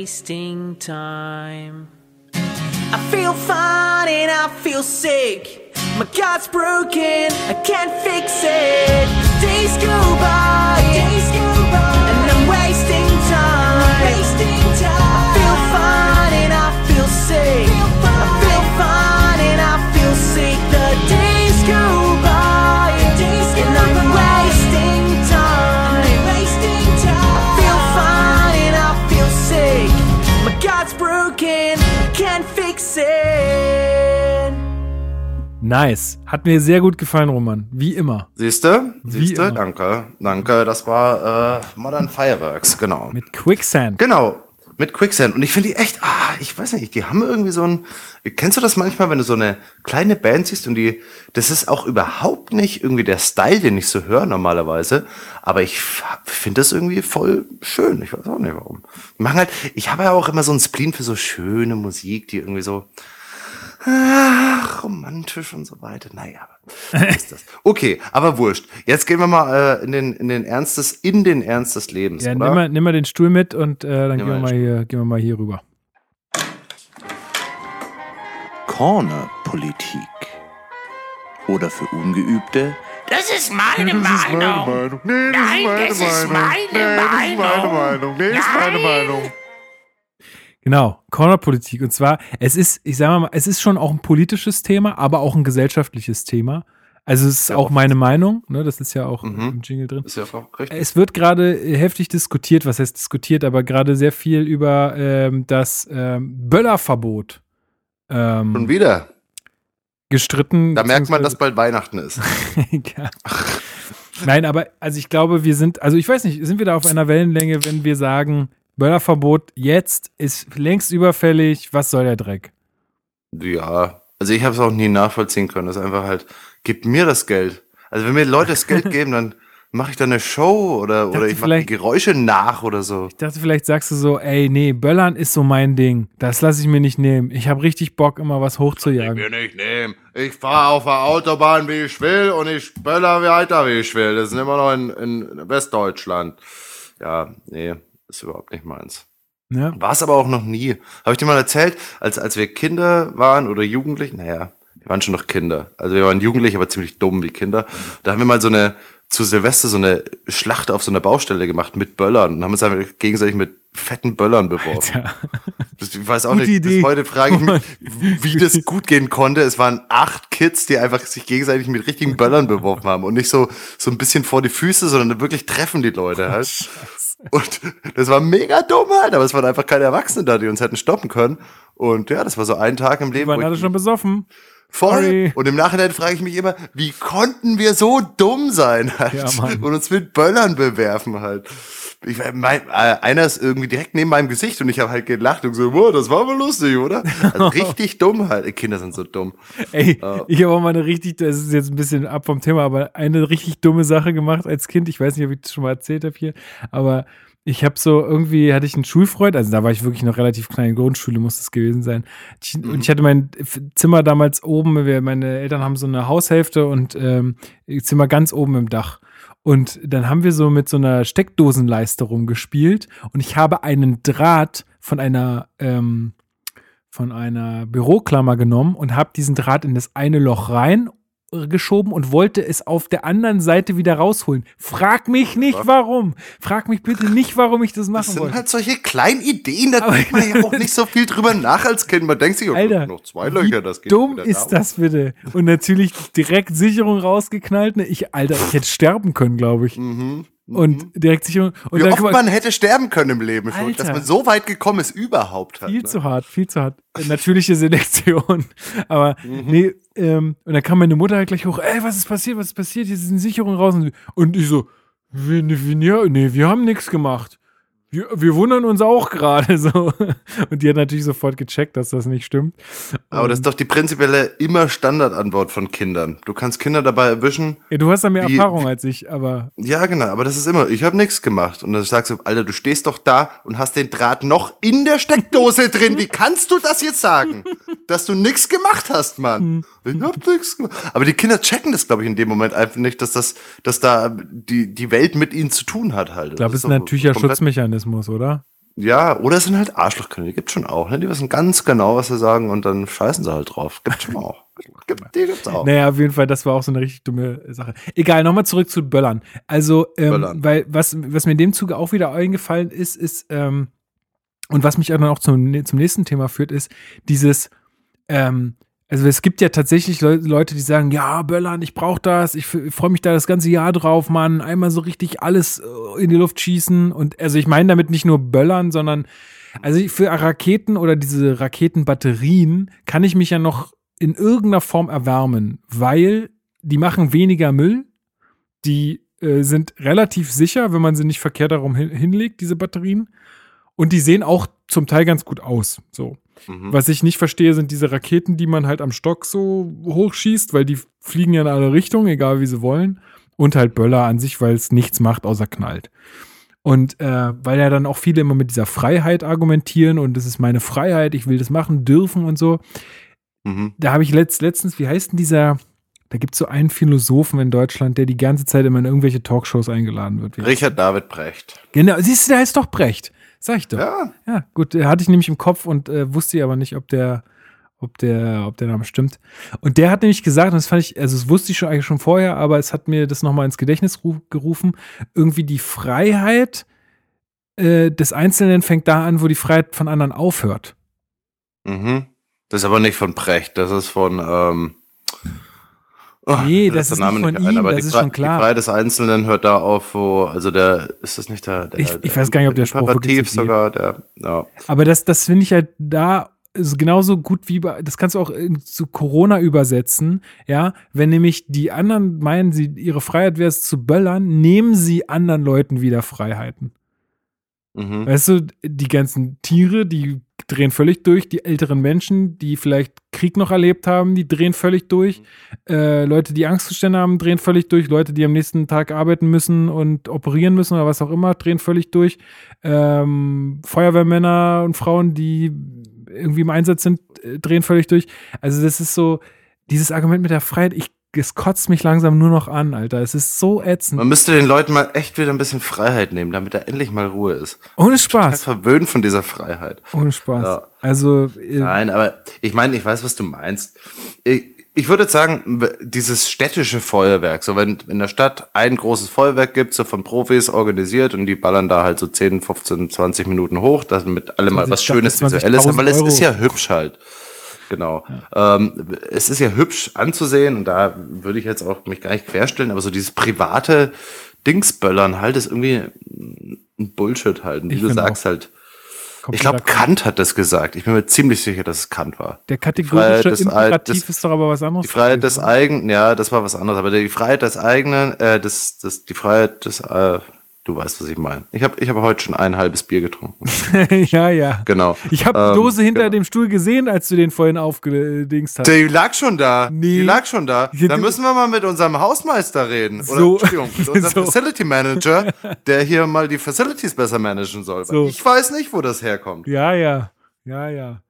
wasting time. I feel fine and I feel sick. My God's broken, I can't fix it. Days go by, days go Nice. Hat mir sehr gut gefallen, Roman. Wie immer. Siehste? Wie Siehste? immer. Danke. Danke. Das war äh, Modern Fireworks, genau. Mit Quicksand. Genau, mit Quicksand. Und ich finde die echt, ah, ich weiß nicht, die haben irgendwie so ein. Kennst du das manchmal, wenn du so eine kleine Band siehst und die, das ist auch überhaupt nicht irgendwie der Style, den ich so höre normalerweise. Aber ich finde das irgendwie voll schön. Ich weiß auch nicht warum. Die machen halt, ich habe ja auch immer so einen Spleen für so schöne Musik, die irgendwie so. Ach, romantisch und so weiter. Naja, ist das. Okay, aber wurscht. Jetzt gehen wir mal äh, in den in den Ernst des in den Ernst des Lebens, Ja, oder? nimm mal, nimm mal den Stuhl mit und äh, dann gehen wir, mal hier, gehen wir mal hier rüber. Cornerpolitik. Oder für Ungeübte Das ist meine Meinung. Nein, das ist meine Meinung. Nein. Genau, Cornerpolitik. Und zwar, es ist, ich sage mal, es ist schon auch ein politisches Thema, aber auch ein gesellschaftliches Thema. Also es ist Ja, auch meine Meinung, ne? Das ist ja auch Mhm. im Jingle drin. Ist ja auch richtig. Es wird gerade heftig diskutiert, was heißt diskutiert, aber gerade sehr viel über ähm, das ähm, Böllerverbot Schon ähm, wieder. gestritten. Da merkt man, dass bald Weihnachten ist. ja. Nein, aber also ich glaube, wir sind, also ich weiß nicht, sind wir da auf einer Wellenlänge, wenn wir sagen, Böllerverbot jetzt ist längst überfällig, was soll der Dreck? Ja, also ich habe es auch nie nachvollziehen können. Das ist einfach halt, gib mir das Geld. Also wenn mir Leute das Geld geben, dann mache ich da eine Show oder, oder dachte ich mache Geräusche nach oder so. Ich dachte, vielleicht sagst du so, ey, nee, Böllern ist so mein Ding. Das lasse ich mir nicht nehmen. Ich habe richtig Bock, immer was hochzujagen. mir nicht nehmen. Ich fahre auf der Autobahn, wie ich will und ich böller weiter, wie ich will. Das ist immer noch in, in Westdeutschland. Ja, nee, ist überhaupt nicht meins. Ne? War es aber auch noch nie. Habe ich dir mal erzählt, als, als wir Kinder waren oder Jugendlich, naja, wir waren schon noch Kinder. Also wir waren Jugendlich, aber ziemlich dumm wie Kinder. Da haben wir mal so eine, zu Silvester so eine Schlacht auf so einer Baustelle gemacht mit Böllern und haben uns einfach gegenseitig mit fetten Böllern beworfen. Das, ich weiß auch Gute nicht, Idee. bis heute frage ich mich, wie das gut gehen konnte. Es waren acht Kids, die einfach sich gegenseitig mit richtigen Böllern beworfen haben und nicht so, so ein bisschen vor die Füße, sondern wirklich treffen die Leute halt. Und das war mega dumm halt, aber es waren einfach keine Erwachsenen da, die uns hätten stoppen können. Und ja, das war so ein Tag im Die Leben. waren wo alle schon besoffen. Voll. Sorry. Und im Nachhinein frage ich mich immer, wie konnten wir so dumm sein halt Ja, und uns mit Böllern bewerfen halt. Ich, mein, äh, einer ist irgendwie direkt neben meinem Gesicht und ich habe halt gelacht und so, wow, das war wohl lustig, oder? Also richtig dumm halt. Kinder sind so dumm. Ey, ich habe auch mal eine richtig, das ist jetzt ein bisschen ab vom Thema, aber eine richtig dumme Sache gemacht als Kind. Ich weiß nicht, ob ich das schon mal erzählt habe hier, aber ich habe so irgendwie hatte ich einen Schulfreund, also da war ich wirklich noch relativ klein, in Grundschule muss das gewesen sein. Und ich hatte mein Zimmer damals oben, wir, meine Eltern haben so eine Haushälfte und ähm, Zimmer ganz oben im Dach. Und dann haben wir so mit so einer Steckdosenleiste rumgespielt und ich habe einen Draht von einer ähm, von einer Büroklammer genommen und habe diesen Draht in das eine Loch rein geschoben und wollte es auf der anderen Seite wieder rausholen. Frag mich nicht warum. Frag mich bitte nicht, warum ich das Das machen sind wollte. halt solche kleinen Ideen, da denkt man ja auch nicht so viel drüber nach als Kind. Man denkt sich, oh, Alter, noch zwei Löcher, das geht dumm ist da. das bitte? Und natürlich direkt Sicherung rausgeknallt. Ne? Ich, Alter, ich hätte sterben können, glaube ich. Und direkt Sicherung. Und Wie dann oft man hätte sterben können im Leben schon, Alter. dass man so weit gekommen ist überhaupt. Halt, Viel ne? zu hart, viel zu hart. Äh, Natürliche Selektion. Aber Mhm. nee, ähm, und dann kam meine Mutter halt gleich hoch, ey, was ist passiert, was ist passiert? Hier sind Sicherungen raus. Und- ich so, wir, wir, nee, wir haben nichts gemacht. Wir, wir wundern uns auch gerade so. Und die hat natürlich sofort gecheckt, dass das nicht stimmt. Aber das ist doch die prinzipielle immer Standardantwort von Kindern. Du kannst Kinder dabei erwischen, Ja, du hast da mehr Wie- Erfahrung als ich, aber ja genau, aber das ist immer, ich habe nichts gemacht. Und dann sagst du, Alter, du stehst doch da und hast den Draht noch in der Steckdose drin. Wie kannst du das jetzt sagen? Dass du nichts gemacht hast, Mann. Ich hab nichts gemacht. Aber die Kinder checken das, glaube ich, in dem Moment einfach nicht, dass das, dass da die, die Welt mit ihnen zu tun hat halt. ich glaube, es ist ein natürlicher Schutzmechanismus, oder? ja, oder es sind halt Arschlochkinder, die gibt's schon auch, ne? Die wissen ganz genau, was sie sagen und dann scheißen sie halt drauf. Gibt's schon auch. Gibt, die gibt's auch. Naja, auf jeden Fall, das war auch so eine richtig dumme Sache. Egal, nochmal zurück zu Böllern. Also, ähm, Böllern. weil was, was mir in dem Zuge auch wieder eingefallen ist, ist, ähm, und was mich dann auch zum, zum nächsten Thema führt, ist dieses, ähm, also es gibt ja tatsächlich Leute, die sagen, ja, Böllern, ich brauche das, ich freue mich da das ganze Jahr drauf, Mann, einmal so richtig alles äh, in die Luft schießen und also ich meine damit nicht nur Böllern, sondern also für Raketen oder diese Raketenbatterien kann ich mich ja noch in irgendeiner Form erwärmen, weil die machen weniger Müll, die äh, sind relativ sicher, wenn man sie nicht verkehrt darum hin hinlegt, diese Batterien und die sehen auch zum Teil ganz gut aus, so. Mhm. Was ich nicht verstehe, sind diese Raketen, die man halt am Stock so hochschießt, weil die fliegen ja in alle Richtungen, egal wie sie wollen. Und halt Böller an sich, weil es nichts macht, außer knallt. Und äh, weil ja dann auch viele immer mit dieser Freiheit argumentieren und das ist meine Freiheit, ich will das machen dürfen und so. Mhm. Da habe ich letzt, letztens, wie heißt denn dieser, da gibt es so einen Philosophen in Deutschland, der die ganze Zeit immer in irgendwelche Talkshows eingeladen wird. Richard David Brecht. Genau, siehst du, der heißt doch Brecht. Sag ich doch. Ja. Ja, gut, hatte ich nämlich im Kopf und äh, wusste aber nicht, ob der, ob der, ob der Name stimmt. Und der hat nämlich gesagt, und das fand ich, also das wusste ich schon eigentlich schon vorher, aber es hat mir das nochmal ins Gedächtnis gerufen, irgendwie die Freiheit äh, des Einzelnen fängt da an, wo die Freiheit von anderen aufhört. Mhm. Das ist aber nicht von Precht, das ist von, ähm, Oh, nee, das, das ist nicht von ihm, aber das ist schon klar. Die Freiheit des Einzelnen hört da auf, wo, also der, ist das nicht der, der ich, ich weiß gar nicht, ob der Spruch wirklich so sogar, der, ja. Aber das, das finde ich halt da ist genauso gut wie bei, das kannst du auch zu Corona übersetzen, ja, wenn nämlich die anderen meinen, sie, ihre Freiheit wäre es zu böllern, nehmen sie anderen Leuten wieder Freiheiten. Mhm. Weißt du, die ganzen Tiere, die drehen völlig durch. Die älteren Menschen, die vielleicht Krieg noch erlebt haben, die drehen völlig durch. Äh, Leute, die Angstzustände haben, drehen völlig durch. Leute, die am nächsten Tag arbeiten müssen und operieren müssen oder was auch immer, drehen völlig durch. Ähm, Feuerwehrmänner und Frauen, die irgendwie im Einsatz sind, äh, drehen völlig durch. Also das ist so, dieses Argument mit der Freiheit, ich es kotzt mich langsam nur noch an, Alter. Es ist so ätzend. Man müsste den Leuten mal echt wieder ein bisschen Freiheit nehmen, damit da endlich mal Ruhe ist. Ohne Spaß. Verwöhnt von dieser Freiheit. Ohne Spaß. Ja. Also. Nein, aber ich meine, ich weiß, was du meinst. Ich, ich würde sagen, dieses städtische Feuerwerk, so wenn in der Stadt ein großes Feuerwerk gibt, so von Profis organisiert und die ballern da halt so 10, 15, 20 Minuten hoch, damit alle mal was Schönes Visuelles haben, weil es ist ja hübsch halt. Genau. Ja. Ähm, es ist ja hübsch anzusehen und da würde ich jetzt auch mich gar nicht querstellen, aber so dieses private Dingsböllern halt ist irgendwie ein Bullshit halt. Und wie ich du sagst halt, ich glaube, Kant hat das gesagt. Ich bin mir ziemlich sicher, dass es Kant war. Der kategorische Imperativ ist doch aber was anderes. Die Freiheit des eigenen, ja, das war was anderes. Aber die Freiheit des eigenen, äh, das, das, die Freiheit des, äh, Du weißt, was ich meine. Ich habe ich hab heute schon ein halbes Bier getrunken. ja, ja. Genau. Ich habe die Dose ähm, hinter genau. dem Stuhl gesehen, als du den vorhin aufgedingst hast. Die lag schon da. Nee. Die lag schon da. Da müssen wir mal mit unserem Hausmeister reden. Oder, so. Entschuldigung, mit unserem so. Facility Manager, der hier mal die Facilities besser managen soll. So. Ich weiß nicht, wo das herkommt. Ja, ja. Ja, ja.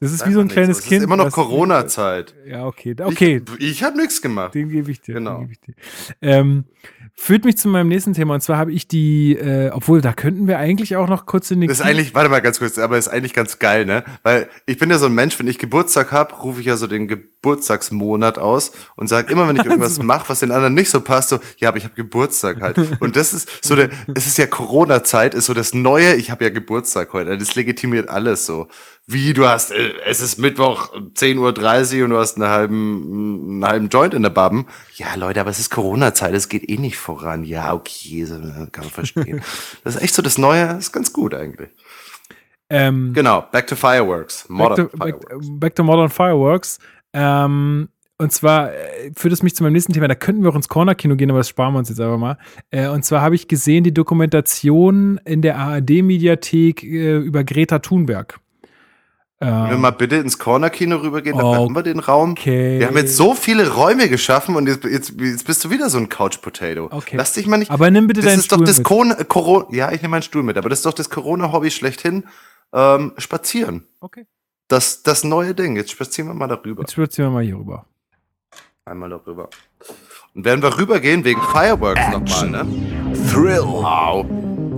Das ist Sag wie so ein kleines so. Kind. Es ist immer noch Corona-Zeit. Ja, okay. okay. Ich, ich habe nichts gemacht. Den gebe ich dir. Genau. Ich dir. Ähm, Führt mich zu meinem nächsten Thema. Und zwar habe ich die, äh, obwohl da könnten wir eigentlich auch noch kurz in den. Das ist eigentlich, warte mal ganz kurz, aber ist eigentlich ganz geil, ne? Weil ich bin ja so ein Mensch, wenn ich Geburtstag habe, rufe ich ja so den Geburtstagsmonat aus und sage immer, wenn ich irgendwas mache, was den anderen nicht so passt, so, ja, aber ich habe Geburtstag halt. Und das ist so der, es ist ja Corona-Zeit, ist so das Neue, ich habe ja Geburtstag heute. Das legitimiert alles so wie du hast, äh, es ist Mittwoch 10.30 Uhr und du hast einen halben, einen halben Joint in der Babben. Ja, Leute, aber es ist Corona-Zeit, es geht eh nicht voran. Ja, okay, kann man verstehen. das ist echt so das Neue, das ist ganz gut eigentlich. Ähm, genau, Back to Fireworks. Modern back, to, Fireworks. Back, back, to Modern Fireworks. Ähm, und zwar äh, führt es mich zu meinem nächsten Thema. Da könnten wir auch ins Corner-Kino gehen, aber das sparen wir uns jetzt einfach mal. Äh, und zwar habe ich gesehen die Dokumentation in der ARD-Mediathek über Greta Thunberg. Wenn wir mal bitte ins Corner-Kino rübergehen, dann okay. haben wir den Raum. Wir haben jetzt so viele Räume geschaffen und jetzt, jetzt, jetzt bist du wieder so ein Couch-Potato. Okay. Lass dich mal nicht. Aber nimm bitte das deinen ist Stuhl doch das mit. Corona, Corona, ja, ich nehme meinen Stuhl mit, aber das ist doch das Corona-Hobby schlechthin. Ähm, spazieren. Okay. Das, das neue Ding. Jetzt spazieren wir mal darüber. Jetzt spazieren wir mal hier rüber. Einmal darüber. Und werden wir rübergehen wegen Fireworks nochmal, ne? Thrill. Wow.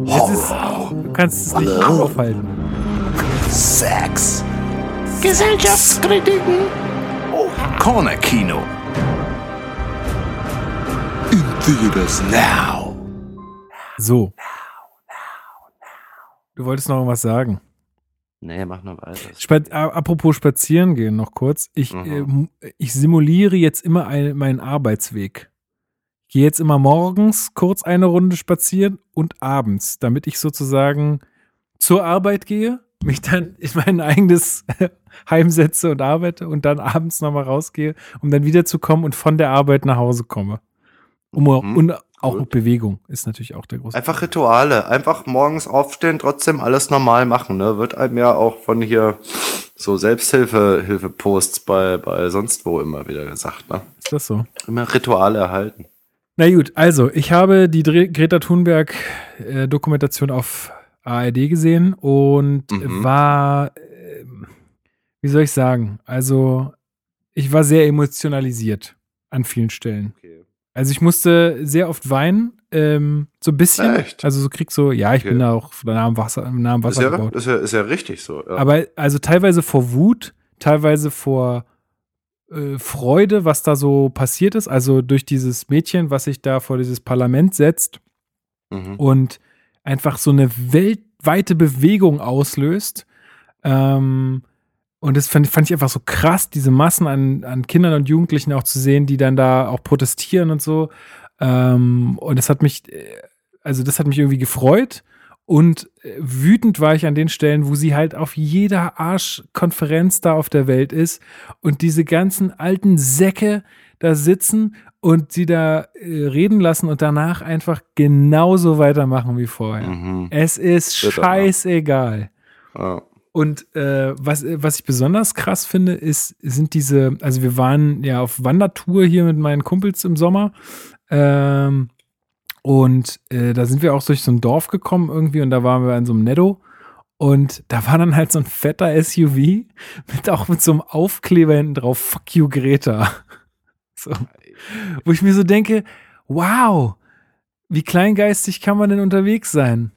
Ist, du kannst es nicht aufhalten. Sex. Gesellschaftskritiken. Corner Kino. In theaters now. So. Du wolltest noch irgendwas sagen. Nee, mach noch weiter. Spa apropos spazieren gehen noch kurz. Ich, Mhm. äh, ich simuliere jetzt immer ein, meinen Arbeitsweg. Ich gehe jetzt immer morgens kurz eine Runde spazieren und abends, damit ich sozusagen zur Arbeit gehe, mich dann in mein eigenes Heim setze und arbeite und dann abends nochmal rausgehe, um dann wiederzukommen und von der Arbeit nach Hause komme. Um, Mhm, und auch gut. Bewegung ist natürlich auch der große. Einfach Rituale. Einfach morgens aufstehen, trotzdem alles normal machen. Ne? Wird einem ja auch von hier so Selbsthilfe, Hilfe-Posts bei, bei sonst wo immer wieder gesagt. Ne? Ist das so? Immer Rituale erhalten. Na gut, also ich habe die Dre Greta Thunberg äh, auf ARD gesehen und Mhm. war, äh, wie soll ich sagen, also ich war sehr emotionalisiert an vielen Stellen. Okay. Also ich musste sehr oft weinen, ähm, so ein bisschen. Echt? Also so krieg so, ja, ich Okay. bin da auch nah am Wasser, nah am Ist Wasser ja, gebaut. ist, ja, ist ja richtig so. Ja. Aber also teilweise vor Wut, teilweise vor äh, Freude, was da so passiert ist. Also durch dieses Mädchen, was sich da vor dieses Parlament setzt mhm. und einfach so eine weltweite Bewegung auslöst. Ähm, und das fand, fand ich einfach so krass, diese Massen an, an Kindern und Jugendlichen auch zu sehen, die dann da auch protestieren und so. Ähm, und das hat mich, äh, also das hat mich irgendwie gefreut. Und äh, wütend war ich an den Stellen, wo sie halt auf jeder Arschkonferenz da auf der Welt ist und diese ganzen alten Säcke da sitzen und sie da äh, reden lassen und danach einfach genauso weitermachen wie vorher. Mhm. Es ist Bitter, ne? scheißegal. Ja. Und äh, was, was ich besonders krass finde, ist, sind diese, also wir waren ja auf Wandertour hier mit meinen Kumpels im Sommer. Ähm, und äh, da sind wir auch durch so ein Dorf gekommen irgendwie und da waren wir in so einem Netto. Und da war dann halt so ein fetter SUV mit auch mit so einem Aufkleber hinten drauf, fuck you, Greta. So. Wo ich mir so denke, wow, wie kleingeistig kann man denn unterwegs sein?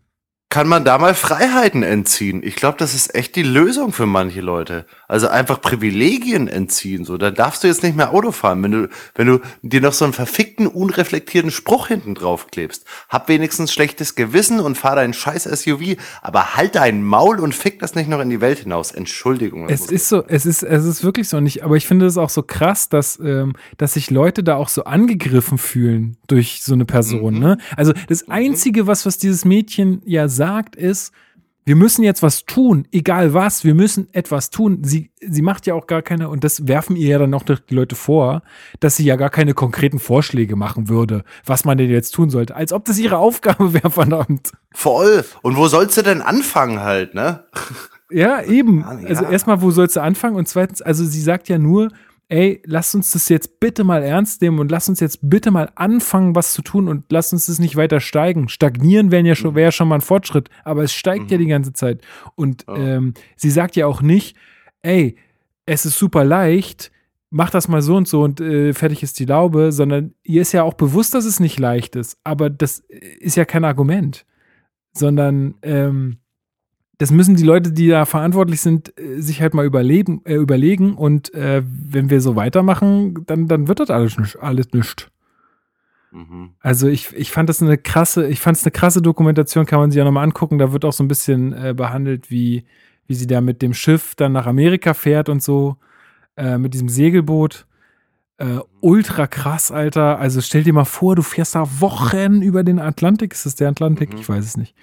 Kann man da mal Freiheiten entziehen? Ich glaube, das ist echt die Lösung für manche Leute. Also einfach Privilegien entziehen. So, dann darfst du jetzt nicht mehr Auto fahren, wenn du, wenn du dir noch so einen verfickten, unreflektierten Spruch hinten drauf klebst. Hab wenigstens schlechtes Gewissen und fahr dein scheiß SUV, aber halt dein Maul und fick das nicht noch in die Welt hinaus. Entschuldigung. Es ist so, es ist, es ist wirklich so nicht, aber ich finde es auch so krass, dass, ähm, dass sich Leute da auch so angegriffen fühlen durch so eine Person, Mhm. ne? Also das Einzige, was, was dieses Mädchen ja sagt, ist, wir müssen jetzt was tun, egal was, wir müssen etwas tun. Sie, sie macht ja auch gar keine, und das werfen ihr ja dann auch die Leute vor, dass sie ja gar keine konkreten Vorschläge machen würde, was man denn jetzt tun sollte. Als ob das ihre Aufgabe wäre, verdammt. Voll. Und wo sollst du denn anfangen halt, ne? Ja, eben. Ja. Also erstmal, wo sollst du anfangen? Und zweitens, also sie sagt ja nur, ey, lass uns das jetzt bitte mal ernst nehmen und lass uns jetzt bitte mal anfangen, was zu tun und lass uns das nicht weiter steigen. Stagnieren wäre ja schon, wäre ja schon mal ein Fortschritt, aber es steigt ja die ganze Zeit. Und ähm, sie sagt ja auch nicht, ey, es ist super leicht, mach das mal so und so und äh, fertig ist die Laube, sondern ihr ist ja auch bewusst, dass es nicht leicht ist, aber das ist ja kein Argument, sondern ähm, das müssen die Leute, die da verantwortlich sind, äh, sich halt mal überleben, äh, überlegen und äh, wenn wir so weitermachen, dann, dann wird das alles nicht. Alles nicht. Mhm. Also ich, ich fand das eine krasse, ich fand es eine krasse Dokumentation, kann man sich ja nochmal angucken. Da wird auch so ein bisschen äh, behandelt, wie, wie sie da mit dem Schiff dann nach Amerika fährt und so, äh, mit diesem Segelboot. Ultra krass, Alter. Also stell dir mal vor, du fährst da Wochen über den Atlantik. Ist das der Atlantik? Mhm. Ich weiß es nicht.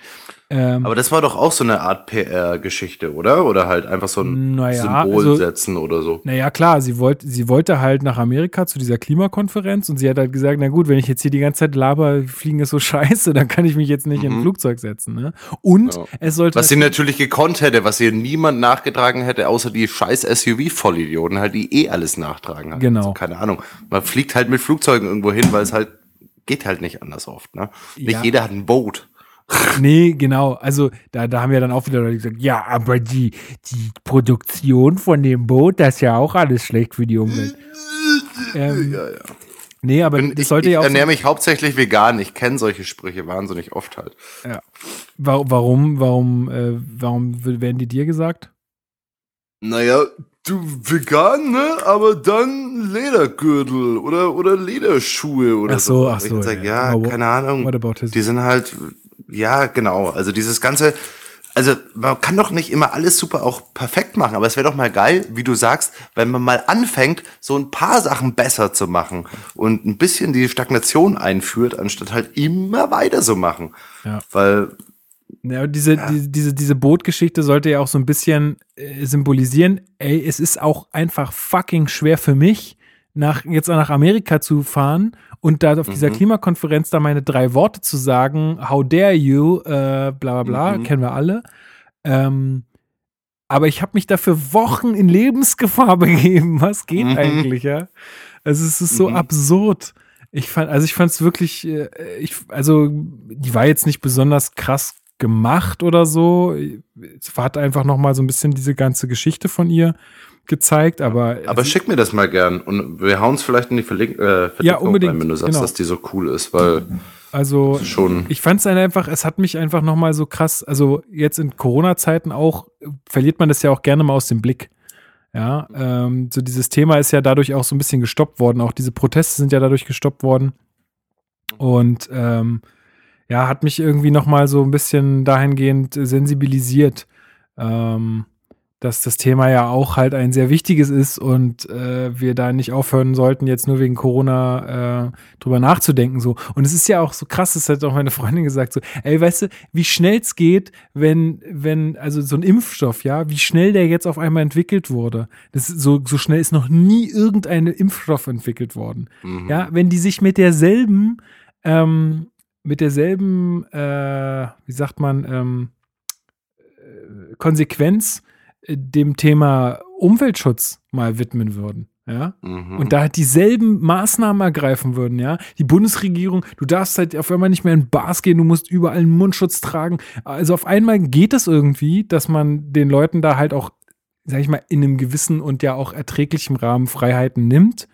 Ähm, Aber das war doch auch so eine Art PR-Geschichte, oder? Oder halt einfach so ein Naja, Symbol also- setzen oder so. Naja, klar, sie wollte, sie wollte halt nach Amerika zu dieser Klimakonferenz und sie hat halt gesagt, na gut, wenn ich jetzt hier die ganze Zeit laber, Fliegen ist so scheiße, dann kann ich mich jetzt nicht in ein Mhm. Flugzeug setzen. Ne? Und Ja. es sollte. Was sie natürlich gekonnt hätte, was ihr niemand nachgetragen hätte, außer die scheiß SUV-Vollidioten, halt, die eh alles nachtragen halt. Genau. Also, keine Ahnung. Man fliegt halt mit Flugzeugen irgendwo hin, weil es halt geht halt nicht anders oft, ne? Nicht Ja. jeder hat ein Boot. nee, genau. Also da, da haben wir dann auch wieder Leute gesagt, ja, aber die, die Produktion von dem Boot, das ist ja auch alles schlecht für die Umwelt. ähm, Ja, ja. Nee, aber Bin, das ich sollte ich ja auch. ernähre mich hauptsächlich vegan. Ich kenne solche Sprüche wahnsinnig oft halt. ja. Wa- Warum, warum, äh, warum werden die dir gesagt? Naja, du vegan, ne? Aber dann Ledergürtel oder, oder Lederschuhe oder Ach so, so. ach so, Ich sag, ja. ja, keine Ahnung. What about his? Die sind halt, ja, genau. Also dieses ganze, also man kann doch nicht immer alles super auch perfekt machen, aber es wäre doch mal geil, wie du sagst, wenn man mal anfängt, so ein paar Sachen besser zu machen und ein bisschen die Stagnation einführt, anstatt halt immer weiter so machen. Ja. Weil, Ja, diese, die, diese, diese Bootgeschichte sollte ja auch so ein bisschen äh, symbolisieren, ey, es ist auch einfach fucking schwer für mich, nach, jetzt nach Amerika zu fahren und da auf dieser Klimakonferenz da meine drei Worte zu sagen, how dare you, äh, bla bla bla, Mhm. kennen wir alle. Ähm, aber ich habe mich dafür Wochen in Lebensgefahr begeben. Was geht Mhm. eigentlich, ja? Also es ist so Mhm. absurd. Ich fand, also ich fand es wirklich, äh, ich, also die war jetzt nicht besonders krass gemacht oder so. Es hat einfach noch mal so ein bisschen diese ganze Geschichte von ihr gezeigt, aber aber schick mir das mal gern und wir hauen es vielleicht in die Verlink äh, Verlinkung Ja, unbedingt, rein, wenn du sagst, genau. dass die so cool ist, weil also schon, ich fand es einfach, es hat mich einfach noch mal so krass, also jetzt in Corona-Zeiten auch, äh, verliert man das ja auch gerne mal aus dem Blick. Ja, ähm, so dieses Thema ist ja dadurch auch so ein bisschen gestoppt worden. Auch diese Proteste sind ja dadurch gestoppt worden. Und ähm, ja, hat mich irgendwie noch mal so ein bisschen dahingehend sensibilisiert, ähm, dass das Thema ja auch halt ein sehr wichtiges ist und äh, wir da nicht aufhören sollten, jetzt nur wegen Corona äh, drüber nachzudenken. So. Und es ist ja auch so krass, das hat auch meine Freundin gesagt, so, ey, weißt du, wie schnell es geht, wenn, wenn, also so ein Impfstoff, ja, wie schnell der jetzt auf einmal entwickelt wurde. Das so, so schnell ist noch nie irgendein Impfstoff entwickelt worden. mhm. Ja, wenn die sich mit derselben, ähm, mit derselben, äh, wie sagt man, ähm, äh, Konsequenz äh, dem Thema Umweltschutz mal widmen würden. Ja, Mhm. und da halt dieselben Maßnahmen ergreifen würden, ja. Die Bundesregierung, du darfst halt auf einmal nicht mehr in Bars gehen, du musst überall einen Mundschutz tragen. Also auf einmal geht es irgendwie, dass man den Leuten da halt auch, sag ich mal, in einem gewissen und ja auch erträglichen Rahmen Freiheiten nimmt.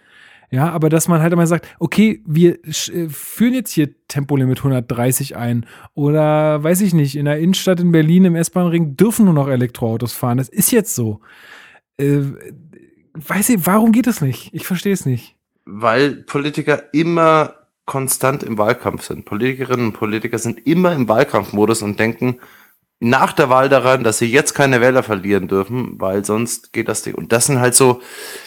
Ja, aber dass man halt immer sagt, okay, wir äh, führen jetzt hier Tempolimit 130 ein oder weiß ich nicht, in der Innenstadt in Berlin im S-Bahn-Ring dürfen nur noch Elektroautos fahren. Das ist jetzt so. Äh, weiß ich, warum geht das nicht? Ich verstehe es nicht. weil Politiker immer konstant im Wahlkampf sind. Politikerinnen und Politiker sind immer im Wahlkampfmodus und denken nach der Wahl daran, dass sie jetzt keine Wähler verlieren dürfen, weil sonst geht das Ding. Und das sind halt so,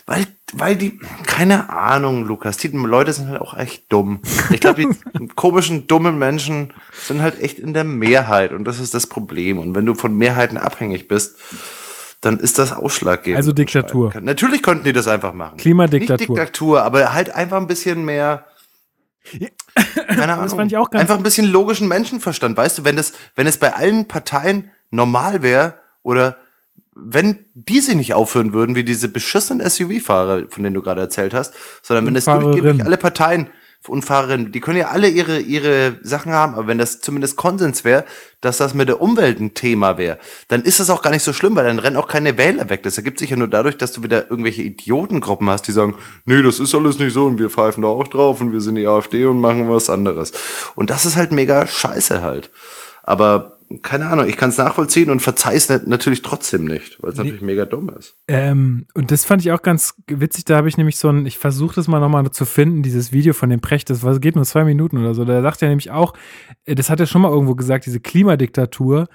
weil, weil die, keine Ahnung, Lukas, die Leute sind halt auch echt dumm. Ich glaube, die komischen, dummen Menschen sind halt echt in der Mehrheit und das ist das Problem. Und wenn du von Mehrheiten abhängig bist, dann ist das ausschlaggebend. Also Diktatur. Natürlich könnten die das einfach machen. Klimadiktatur. Nicht Diktatur, aber halt einfach ein bisschen mehr. Keine Ahnung. Das fand ich auch ganz- einfach ein bisschen logischen Menschenverstand. Weißt du, wenn das, wenn es bei allen Parteien normal wäre oder wenn die sich nicht aufhören würden, wie diese beschissenen SUV-Fahrer, von denen du gerade erzählt hast, sondern wenn es durch alle Parteien und Fahrerinnen, die können ja alle ihre, ihre Sachen haben, aber wenn das zumindest Konsens wäre, dass das mit der Umwelt ein Thema wäre, dann ist das auch gar nicht so schlimm, weil dann rennen auch keine Wähler weg. Das ergibt sich ja nur dadurch, dass du wieder irgendwelche Idiotengruppen hast, die sagen, nee, das ist alles nicht so und wir pfeifen da auch drauf und wir sind die AfD und machen was anderes. Und das ist halt mega scheiße halt. Aber keine Ahnung, ich kann es nachvollziehen und verzeih's nat- natürlich trotzdem nicht, weil es natürlich mega dumm ist. Ähm, und das fand ich auch ganz witzig. Da habe ich nämlich so ein, ich versuche das mal nochmal zu finden, dieses Video von dem Precht, das war, geht nur zwei Minuten oder so. Da sagt er nämlich auch, äh, das hat er schon mal irgendwo gesagt, diese Klimadiktatur,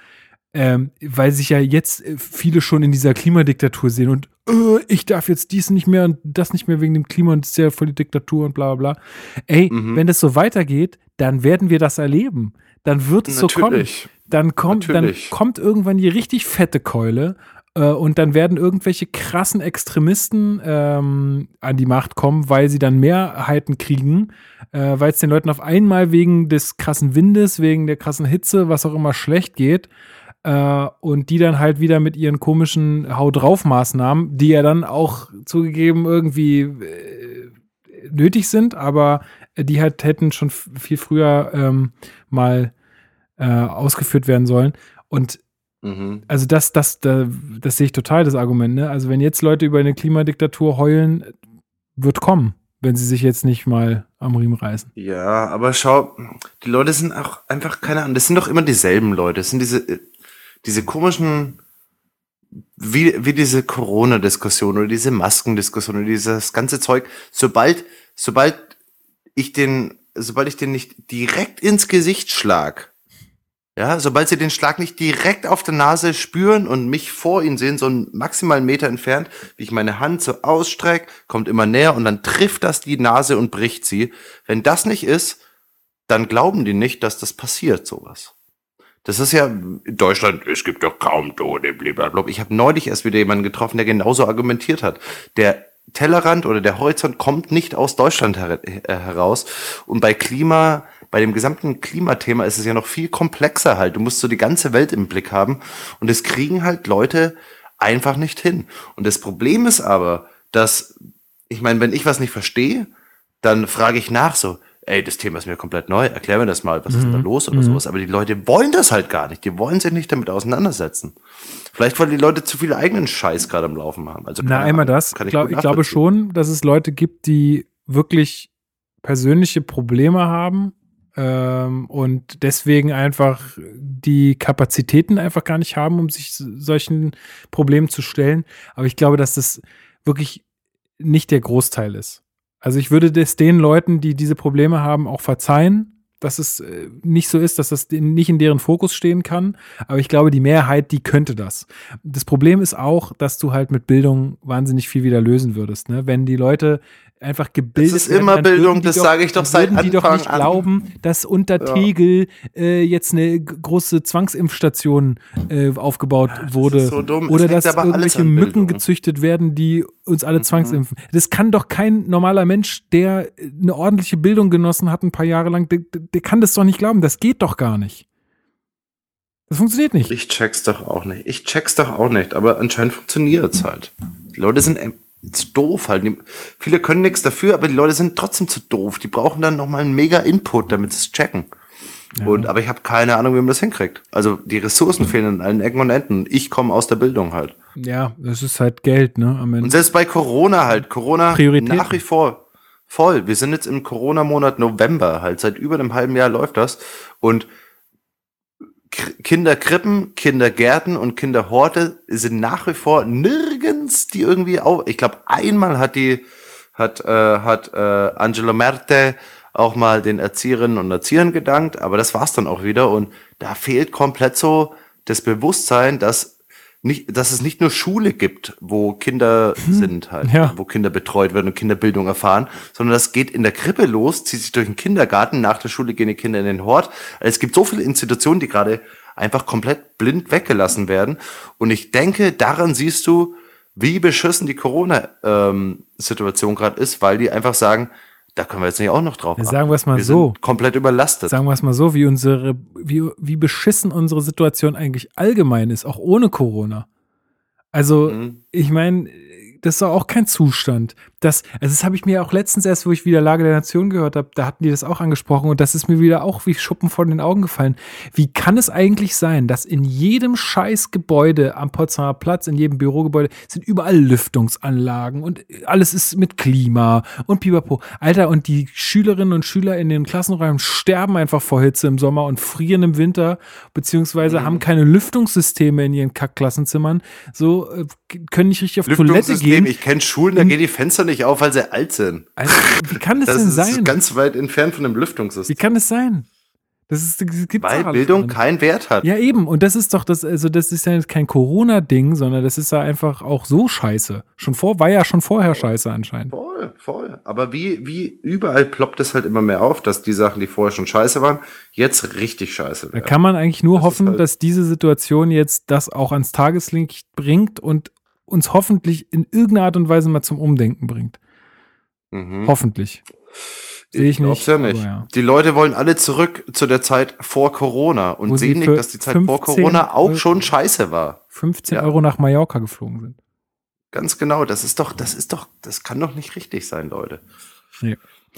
ähm, weil sich ja jetzt äh, viele schon in dieser Klimadiktatur sehen und äh, ich darf jetzt dies nicht mehr und das nicht mehr wegen dem Klima und das ist ja voll die Diktatur und bla bla bla. Ey, Mhm. wenn das so weitergeht, dann werden wir das erleben. Dann wird es so kommen Natürlich. dann kommt, dann Natürlich. kommt irgendwann die richtig fette Keule äh, und dann werden irgendwelche krassen Extremisten ähm, an die Macht kommen, weil sie dann Mehrheiten kriegen, äh, weil es den Leuten auf einmal wegen des krassen Windes, wegen der krassen Hitze, was auch immer schlecht geht. Äh, und die dann halt wieder mit ihren komischen Hau drauf Maßnahmen, die ja dann auch zugegeben irgendwie äh, nötig sind, aber die halt hätten schon viel früher ähm, mal äh, ausgeführt werden sollen. Und Mhm. also das, das, das, das sehe ich total, das Argument. Ne? Also wenn jetzt Leute über eine Klimadiktatur heulen, wird kommen. wenn sie sich jetzt nicht mal am Riemen reißen. Ja, aber schau, die Leute sind auch einfach, keine Ahnung, das sind doch immer dieselben Leute. Das sind diese, diese komischen, wie, wie diese Corona-Diskussion oder diese Maskendiskussion oder dieses ganze Zeug. Sobald, sobald ich den, sobald ich den nicht direkt ins Gesicht schlag, ja, sobald sie den Schlag nicht direkt auf der Nase spüren und mich vor ihnen sehen, so einen maximalen Meter entfernt, wie ich meine Hand so ausstrecke, kommt immer näher und dann trifft das die Nase und bricht sie. Wenn das nicht ist, dann glauben die nicht, dass das passiert, sowas. Das ist ja in Deutschland, es gibt doch kaum Tote, blablabla. Ich habe neulich erst wieder jemanden getroffen, der genauso argumentiert hat. Der Tellerrand oder der Horizont kommt nicht aus Deutschland her äh, heraus. Und bei Klima, bei dem gesamten Klimathema ist es ja noch viel komplexer halt. Du musst so die ganze Welt im Blick haben. Und es kriegen halt Leute einfach nicht hin. Und das Problem ist aber, dass, ich meine, wenn ich was nicht verstehe, dann frage ich nach so, ey, das Thema ist mir komplett neu, erklär mir das mal, was mhm. ist da los oder mhm. sowas. Aber die Leute wollen das halt gar nicht. Die wollen sich nicht damit auseinandersetzen. Vielleicht, weil die Leute zu viel eigenen Scheiß gerade am Laufen haben. Also, Na, einmal das. ich, glaub, ich glaube schon, dass es Leute gibt, die wirklich persönliche Probleme haben ähm, und deswegen einfach die Kapazitäten einfach gar nicht haben, um sich solchen Problemen zu stellen. Aber ich glaube, dass das wirklich nicht der Großteil ist. Also ich würde das den Leuten, die diese Probleme haben, auch verzeihen, dass es äh, nicht so ist, dass das nicht in deren Fokus stehen kann. Aber ich glaube, die Mehrheit, die könnte das. Das Problem ist auch, dass du halt mit Bildung wahnsinnig viel wieder lösen würdest. Ne? Wenn die Leute einfach gebildet Das ist immer werden, Bildung, das sage ich doch seit Anfang die doch nicht an. glauben, dass unter ja. Tegel äh, jetzt eine große Zwangsimpfstation äh, aufgebaut wurde. Das so Oder das dass irgendwelche Mücken gezüchtet werden, die uns alle mhm. zwangsimpfen. Das kann doch kein normaler Mensch, der eine ordentliche Bildung genossen hat, ein paar Jahre lang, der, der kann das doch nicht glauben. Das geht doch gar nicht. Das funktioniert nicht. Ich check's doch auch nicht. Ich check's doch auch nicht, aber anscheinend funktioniert's halt. Die Leute sind ist doof halt. Viele können nichts dafür, aber die Leute sind trotzdem zu doof. Die brauchen dann nochmal einen mega Input, damit sie es checken. Ja. Und, aber ich habe keine Ahnung, wie man das hinkriegt. Also die Ressourcen fehlen an allen Ecken und Enden. Ich komme aus der Bildung halt. Ja, das ist halt Geld, ne? Am Ende. Und selbst bei Corona halt. Corona Priorität. nach wie vor voll. Wir sind jetzt im Corona-Monat November halt. Seit über einem halben Jahr läuft das. Und Kinderkrippen, Kindergärten und Kinderhorte sind nach wie vor nirgends die irgendwie auf. Ich glaube, einmal hat die hat äh, hat äh, Angela Merte auch mal den Erzieherinnen und Erziehern gedankt, aber das war's dann auch wieder und da fehlt komplett so das Bewusstsein, dass nicht, dass es nicht nur Schule gibt, wo Kinder hm, sind halt, ja. wo Kinder betreut werden und Kinderbildung erfahren, sondern das geht in der Krippe los, zieht sich durch den Kindergarten, nach der Schule gehen die Kinder in den Hort. Es gibt so viele Institutionen, die gerade einfach komplett blind weggelassen werden. Und ich denke, daran siehst du, wie beschissen die Corona-Situation ähm, gerade ist, weil die einfach sagen, da können wir jetzt nicht auch noch drauf. Ja, sagen wir es mal wir so. komplett überlastet. Sagen wir es mal so, wie unsere, wie, wie beschissen unsere Situation eigentlich allgemein ist, auch ohne Corona. Also, mhm. ich meine, das ist auch kein Zustand. Das, also das habe ich mir auch letztens erst, wo ich wieder Lage der Nation gehört habe, da hatten die das auch angesprochen und das ist mir wieder auch wie Schuppen vor den Augen gefallen. Wie kann es eigentlich sein, dass in jedem Scheißgebäude am Potsdamer Platz, in jedem Bürogebäude, sind überall Lüftungsanlagen und alles ist mit Klima und pipapo. Alter, und die Schülerinnen und Schüler in den Klassenräumen sterben einfach vor Hitze im Sommer und frieren im Winter, beziehungsweise mhm. haben keine Lüftungssysteme in ihren Kackklassenzimmern, so äh, können nicht richtig auf Toilette gehen. Ich kenne Schulen, da gehen die Fenster nicht auf, weil sie alt sind. Also, wie kann das, das denn sein? Das ist ganz weit entfernt von dem Lüftungssystem. Wie kann das sein? Das ist, das Weil Bildung keinen Wert hat. Ja, eben. Und das ist doch das, also das ist ja kein Corona-Ding, sondern das ist ja einfach auch so scheiße. Schon vor, war ja schon vorher scheiße anscheinend. Voll, voll. Aber wie, wie überall ploppt es halt immer mehr auf, dass die Sachen, die vorher schon scheiße waren, jetzt richtig scheiße werden. Da kann man eigentlich nur das hoffen, halt dass diese Situation jetzt das auch ans Tageslicht bringt und uns hoffentlich in irgendeiner Art und Weise mal zum Umdenken bringt. Mhm. Hoffentlich. Sehe ich, ich nicht. Ja nicht. Ja. Die Leute wollen alle zurück zu der Zeit vor Corona und Wo sehen nicht, dass die Zeit vor Corona auch schon scheiße war. 15 ja. Euro nach Mallorca geflogen sind. Ganz genau. Das ist doch, das ist doch, das kann doch nicht richtig sein, Leute. Nee.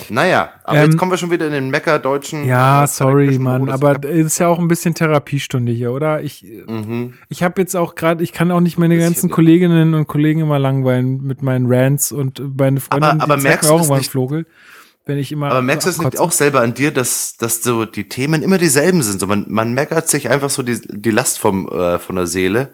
Naja, aber Ähm, jetzt kommen wir schon wieder in den Mecker-deutschen. Ja, äh, sorry, Mann, Modus. aber es ist ja auch ein bisschen Therapiestunde hier, oder? Ich, Mhm. ich habe jetzt auch gerade, ich kann auch nicht meine ganzen. Kolleginnen und Kollegen immer langweilen mit meinen Rants und meine Freundin, aber die zeigt merkst auch nicht- Vogel, wenn ich immer Aber merkst du es nicht auch selber an dir, dass, dass so die Themen immer dieselben sind? So man, man meckert sich einfach so die, die Last vom, äh, von der Seele.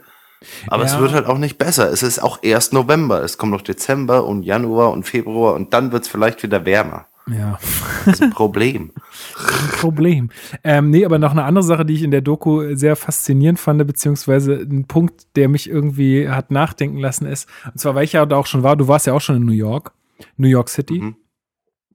Aber es Ja. wird halt auch nicht besser. Es ist auch erst November. Es kommt noch Dezember und Januar und Februar und dann wird es vielleicht wieder wärmer. Ja. Das ist ein Problem. Problem. Ähm, nee, aber noch eine andere Sache, die ich in der Doku sehr faszinierend fand, beziehungsweise ein Punkt, der mich irgendwie hat nachdenken lassen, ist, und zwar, weil ich ja da auch schon war, du warst ja auch schon in New York, New York City, Mhm.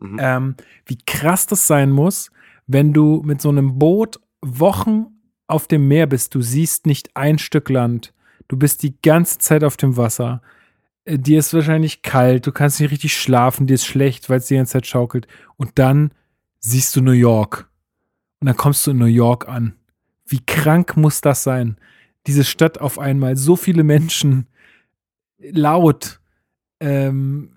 Mhm. ähm, wie krass das sein muss, wenn du mit so einem Boot Wochen auf dem Meer bist, du siehst nicht ein Stück Land, du bist die ganze Zeit auf dem Wasser, äh, dir ist wahrscheinlich kalt, du kannst nicht richtig schlafen, dir ist schlecht, weil es die ganze Zeit schaukelt. Und dann siehst du New York. Und dann kommst du in New York an. Wie krank muss das sein? Diese Stadt auf einmal, so viele Menschen, laut. Ähm,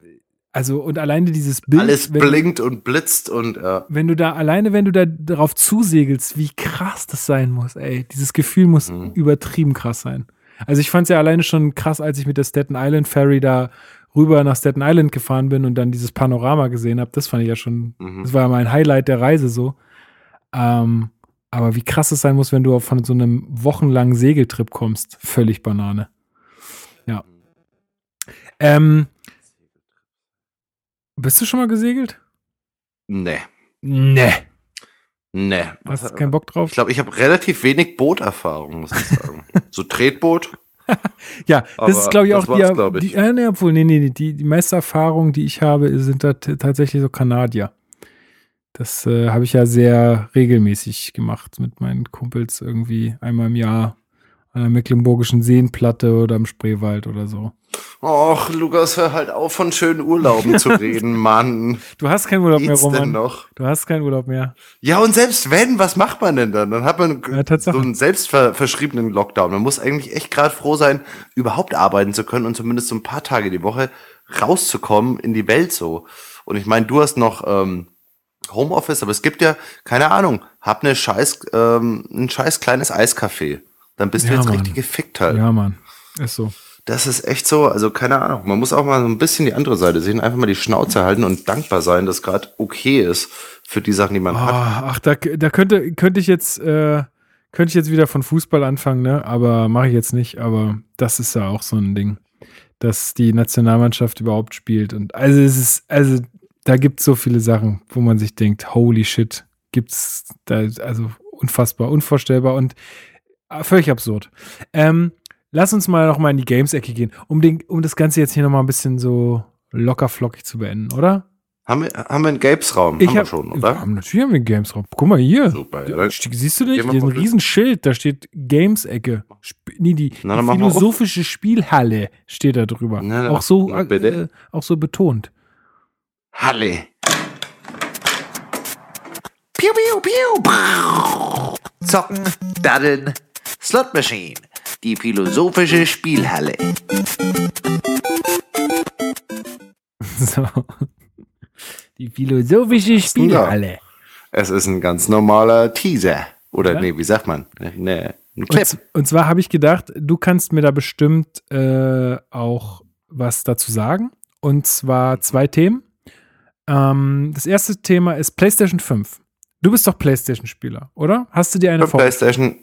also, und alleine dieses Bild. Alles blinkt und blitzt und äh, wenn du da, alleine wenn du da darauf zusegelst, wie krass das sein muss, ey. Dieses Gefühl muss Mhm. übertrieben krass sein. Also ich fand es ja alleine schon krass, als ich mit der Staten Island Ferry da rüber nach Staten Island gefahren bin und dann dieses Panorama gesehen habe. Das fand ich ja schon, Mhm. das war ja mein Highlight der Reise so. Ähm, aber wie krass es sein muss, wenn du von so einem wochenlangen Segeltrip kommst. Völlig Banane. Ja. Ähm, bist du schon mal gesegelt? nee, Nee. Nee. Hast du keinen Bock drauf? Ich glaube, ich habe relativ wenig Booterfahrung, muss ich sagen. so Tretboot. Ja, Aber das ist, glaube ich, auch die, die äh, nee, obwohl, nee, nee, nee, die, die meiste Erfahrung, die ich habe, sind da tatsächlich so Kanadier. Das äh, habe ich ja sehr regelmäßig gemacht mit meinen Kumpels irgendwie einmal im Jahr an der Mecklenburgischen Seenplatte oder im Spreewald oder so. Och, Lukas, hör halt auf, von schönen Urlauben zu reden, Mann. Du hast keinen Urlaub mehr, Geht's denn Roman. noch? Du hast keinen Urlaub mehr. Ja, und selbst wenn, was macht man denn dann? Dann hat man Ja, so einen selbstverschriebenen Lockdown. Man muss eigentlich echt gerade froh sein, überhaupt arbeiten zu können und zumindest so ein paar Tage die Woche rauszukommen in die Welt so. Und ich meine, du hast noch ähm, Homeoffice, aber es gibt ja, keine Ahnung, hab eine scheiß, ähm, ein scheiß kleines Eiscafé. Dann bist Ja, du jetzt Mann. richtig gefickt halt. Ja, Mann. Ist so. Das ist echt so, also keine Ahnung. Man muss auch mal so ein bisschen die andere Seite sehen, einfach mal die Schnauze halten und dankbar sein, dass gerade okay ist für die Sachen, die man hat. Ah, ach, da, da könnte, könnte ich jetzt, äh, könnte ich jetzt wieder von Fußball anfangen, ne? Aber mache ich jetzt nicht. Aber das ist ja auch so ein Ding, dass die Nationalmannschaft überhaupt spielt. Und also es ist, also da gibt es so viele Sachen, wo man sich denkt, holy shit, gibt's da, also unfassbar, unvorstellbar und völlig absurd. Ähm, lass uns mal noch mal in die Games-Ecke gehen, um, den, um das Ganze jetzt hier noch mal ein bisschen so locker flockig zu beenden, oder? Haben wir, haben wir einen Gapes-Raum? Ich haben wir hab, schon, Wir oder? haben, natürlich haben wir einen Games-Raum. Guck mal hier. Super, ja. Siehst du nicht? Hier ist ein Riesenschild, da steht Games-Ecke. Nee, die, Na, die philosophische Spielhalle steht da drüber. Na, auch, so, na, bitte. äh, auch so betont. Halle. Piu, piu, piu. Zocken, daddeln, Slot Machine. Die philosophische Spielhalle. So. Die philosophische Spielhalle. Es ist ein ganz normaler Teaser. Oder Ja. nee, wie sagt man? Ne, ein Clip. Und, und zwar habe ich gedacht, du kannst mir da bestimmt äh, auch was dazu sagen. Und zwar zwei Themen. Ähm, das erste Thema ist PlayStation 5. Du bist doch PlayStation-Spieler, oder? Hast du dir eine Für vor? PlayStation.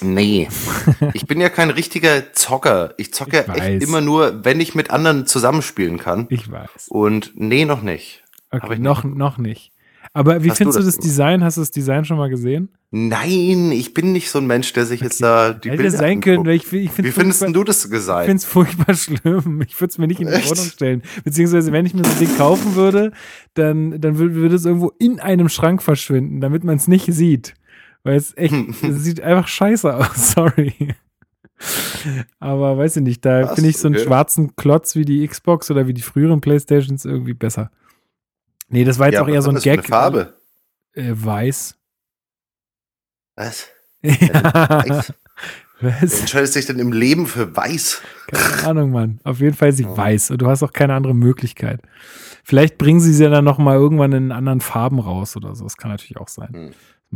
Nee. Ich bin ja kein richtiger Zocker. Ich zocke Ich echt immer nur, wenn ich mit anderen zusammenspielen kann. Ich weiß. Und nee, noch nicht. Okay, ich noch, noch nicht. Aber wie Hast findest du das das Design? Hast du das Design schon mal gesehen? Nein, ich bin nicht so ein Mensch, der sich jetzt da die Hätte Bilder sein können, weil ich, ich Wie findest denn du das Ich gesagt? finde es furchtbar schlimm. Ich würde es mir nicht in die? Wohnung stellen. Beziehungsweise, wenn ich mir so ein Ding kaufen würde, dann, dann würde es irgendwo in einem Schrank verschwinden, damit man es nicht sieht. Weil es echt, es sieht einfach scheiße aus. Sorry. Aber weiß ich nicht, da finde ich so einen Okay. schwarzen Klotz wie die Xbox oder wie die früheren Playstations irgendwie besser. Nee, das war jetzt auch eher so ein Gag. eine Farbe. Äh, weiß. Was? Ja. Weiß? Was? Wer entscheidet sich denn im Leben für weiß? Keine Ahnung, Mann. Auf jeden Fall ist sie Oh. weiß und du hast auch keine andere Möglichkeit. Vielleicht bringen sie sie ja dann noch mal irgendwann in anderen Farben raus oder so. Das kann natürlich auch sein. Hm.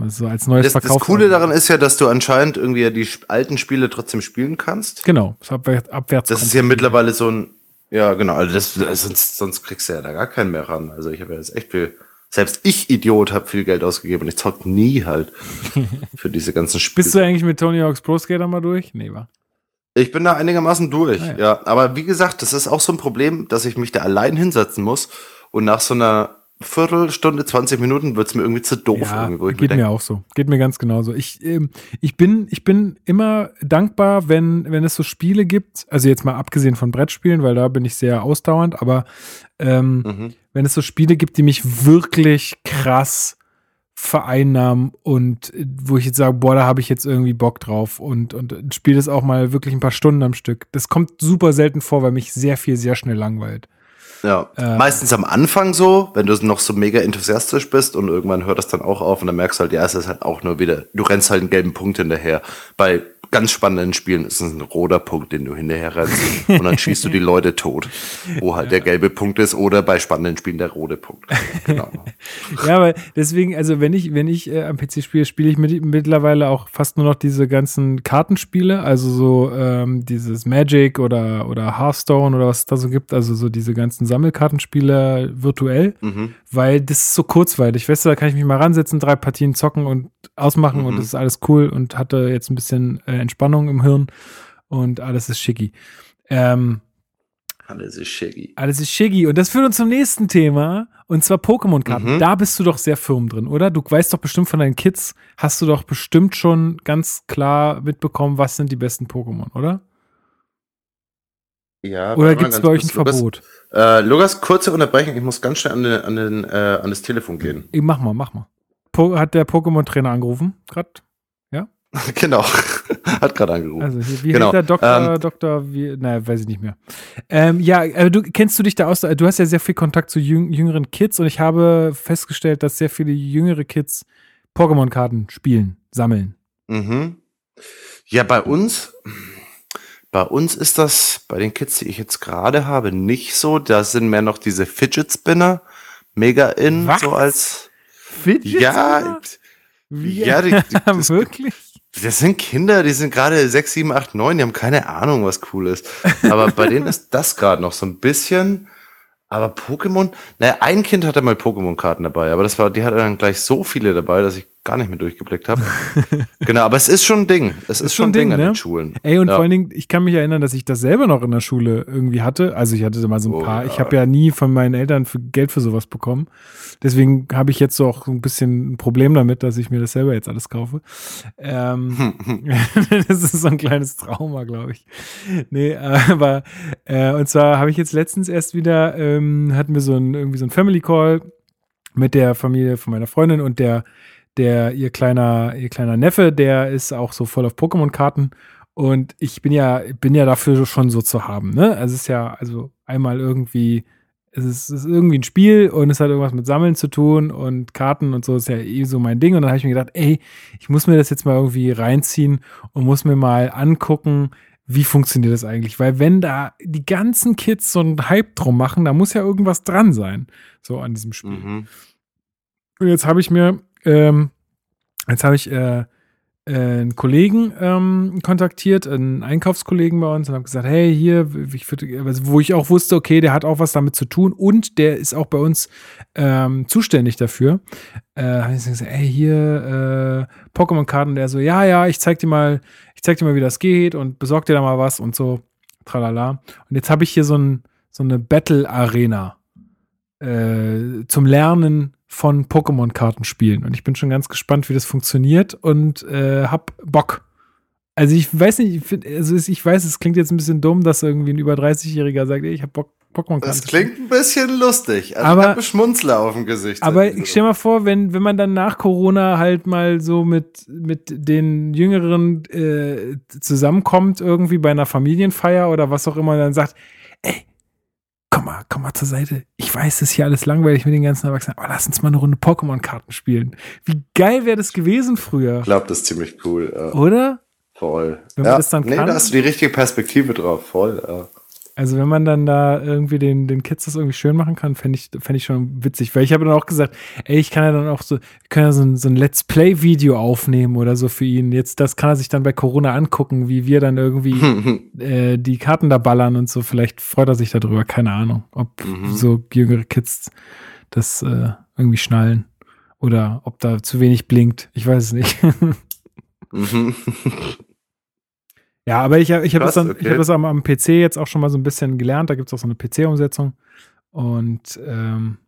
So als neues das, das Coole daran ist ja, dass du anscheinend irgendwie ja die alten Spiele trotzdem spielen kannst. Genau, das abwärts, abwärts Das ist ja mittlerweile so ein, ja genau, also das, sonst, sonst kriegst du ja da gar keinen mehr ran. Also ich habe ja jetzt echt viel, selbst ich Idiot habe viel Geld ausgegeben und ich zock nie halt für diese ganzen Spiele. Bist du eigentlich mit Tony Hawk's Pro Skater mal durch? Nee, war. Ich bin da einigermaßen durch, ah, ja. ja. Aber wie gesagt, das ist auch so ein Problem, dass ich mich da allein hinsetzen muss und nach so einer Viertelstunde, 20 Minuten wird es mir irgendwie zu doof. Ja, irgendwie, geht mir, mir auch so. Geht mir ganz genauso. Ich, ähm, ich, bin, ich bin immer dankbar, wenn, wenn es so Spiele gibt, also jetzt mal abgesehen von Brettspielen, weil da bin ich sehr ausdauernd, aber ähm, mhm. wenn es so Spiele gibt, die mich wirklich krass vereinnahmen und äh, wo ich jetzt sage, boah, da habe ich jetzt irgendwie Bock drauf und, und spiele das auch mal wirklich ein paar Stunden am Stück. Das kommt super selten vor, weil mich sehr viel, sehr schnell langweilt. Ja, äh, meistens am Anfang so, wenn du noch so mega enthusiastisch bist und irgendwann hört das dann auch auf und dann merkst du halt, ja, es ist halt auch nur wieder, du rennst halt einen gelben Punkt hinterher. Bei ganz spannenden Spielen ist es ein roter Punkt, den du hinterher rennst und dann schießt du die Leute tot, wo halt der gelbe Punkt ist oder bei spannenden Spielen der rote Punkt. Genau. ja, weil deswegen, also wenn ich, wenn ich äh, am PC spiele, spiele ich mit, mittlerweile auch fast nur noch diese ganzen Kartenspiele, also so ähm, dieses Magic oder, oder Hearthstone oder was es da so gibt, also so diese ganzen Sammelkartenspiele virtuell, mhm. weil das ist so kurzweilig. Weißt du, da kann ich mich mal ransetzen, drei Partien zocken und ausmachen mhm. und das ist alles cool und hatte jetzt ein bisschen äh, Entspannung im Hirn und alles ist schicki. Ähm, alles ist shaggy. Alles ist shaggy. Und das führt uns zum nächsten Thema. Und zwar Pokémon-Karten. Mhm. Da bist du doch sehr firm drin, oder? Du weißt doch bestimmt von deinen Kids, hast du doch bestimmt schon ganz klar mitbekommen, was sind die besten Pokémon, oder? Ja. Oder gibt es bei euch ein Lukas, Verbot? Äh, Lukas, kurze Unterbrechung. Ich muss ganz schnell an, den, an, den, äh, an das Telefon gehen. Ich mach mal, mach mal. Po hat der Pokémon-Trainer angerufen? Gerade? genau. Hat gerade angerufen. Also, wie genau. heißt der Doktor, ähm, Doktor, wie, naja, weiß ich nicht mehr. Ähm, ja, aber du kennst du dich da aus, du hast ja sehr viel Kontakt zu jüng, jüngeren Kids und ich habe festgestellt, dass sehr viele jüngere Kids Pokémon-Karten spielen, sammeln. Mhm. Ja, bei uns, bei uns ist das, bei den Kids, die ich jetzt gerade habe, nicht so. Da sind mehr noch diese Fidget Spinner mega in, Was? so als. Fidget ja, Spinner? Wie? Ja, die, die, wirklich? Das sind Kinder, die sind gerade 6, 7, 8, 9, die haben keine Ahnung, was cool ist. Aber bei denen ist das gerade noch so ein bisschen. Aber Pokémon, naja, ein Kind hatte mal Pokémon-Karten dabei, aber das war, die hatte dann gleich so viele dabei, dass ich gar nicht mehr durchgeblickt habe. genau, aber es ist schon ein Ding. Es ist, ist schon ein Ding, Ding an ne? den Schulen. Ey, und ja. vor allen Dingen, ich kann mich erinnern, dass ich das selber noch in der Schule irgendwie hatte. Also ich hatte mal so ein oh, paar. Ja. Ich habe ja nie von meinen Eltern für Geld für sowas bekommen. Deswegen habe ich jetzt so auch ein bisschen ein Problem damit, dass ich mir das selber jetzt alles kaufe. Ähm, das ist so ein kleines Trauma, glaube ich. Nee, aber äh, und zwar habe ich jetzt letztens erst wieder, ähm, hatten wir so ein irgendwie so ein Family Call mit der Familie von meiner Freundin und der der, ihr kleiner, ihr kleiner Neffe, der ist auch so voll auf Pokémon-Karten. Und ich bin ja, bin ja dafür schon so zu haben, ne? Also es ist ja, also einmal irgendwie, es ist, es ist irgendwie ein Spiel und es hat irgendwas mit Sammeln zu tun und Karten und so ist ja eh so mein Ding. Und dann habe ich mir gedacht, ey, ich muss mir das jetzt mal irgendwie reinziehen und muss mir mal angucken, wie funktioniert das eigentlich? Weil wenn da die ganzen Kids so einen Hype drum machen, da muss ja irgendwas dran sein, so an diesem Spiel. Mhm. Und jetzt habe ich mir ähm, jetzt habe ich äh, äh, einen Kollegen ähm, kontaktiert, einen Einkaufskollegen bei uns und habe gesagt, hey, hier, ich würd, wo ich auch wusste, okay, der hat auch was damit zu tun und der ist auch bei uns ähm, zuständig dafür. Äh, habe ich gesagt, hey, hier äh, Pokémon-Karten, der so, ja, ja, ich zeig dir mal, ich zeig dir mal, wie das geht und besorg dir da mal was und so, tralala. Und jetzt habe ich hier so, ein, so eine Battle-Arena äh, zum Lernen von Pokémon-Karten spielen. Und ich bin schon ganz gespannt, wie das funktioniert und äh, hab Bock. Also ich weiß nicht, ich, find, also ich weiß, es klingt jetzt ein bisschen dumm, dass irgendwie ein über 30-Jähriger sagt, ey, ich hab Bock, Pokémon-Karten. Das klingt ein bisschen lustig. Also aber, ich Schmunzler auf dem Gesicht. Aber ich stell mal vor, wenn, wenn man dann nach Corona halt mal so mit, mit den Jüngeren äh, zusammenkommt, irgendwie bei einer Familienfeier oder was auch immer, dann sagt, ey, komm mal, komm mal zur Seite. Ich weiß, es ist hier alles langweilig mit den ganzen Erwachsenen, aber lass uns mal eine Runde Pokémon-Karten spielen. Wie geil wäre das gewesen früher? Ich glaube, das ist ziemlich cool. Ja. Oder? Voll. Wenn ja, man das dann nee, kann. da hast du die richtige Perspektive drauf. Voll, ja. Also wenn man dann da irgendwie den, den Kids das irgendwie schön machen kann, fände ich, fänd ich schon witzig. Weil ich habe dann auch gesagt, ey, ich kann ja dann auch so, können ja so ein, so ein Let's Play-Video aufnehmen oder so für ihn. Jetzt, das kann er sich dann bei Corona angucken, wie wir dann irgendwie äh, die Karten da ballern und so. Vielleicht freut er sich darüber, keine Ahnung, ob Mhm. so jüngere Kids das äh, irgendwie schnallen. Oder ob da zu wenig blinkt. Ich weiß es nicht. Mhm. Ja, aber ich, ich habe das, dann- ich okay. hab das am, am PC jetzt auch schon mal so ein bisschen gelernt. Da gibt es auch so eine PC-Umsetzung. Und ähm,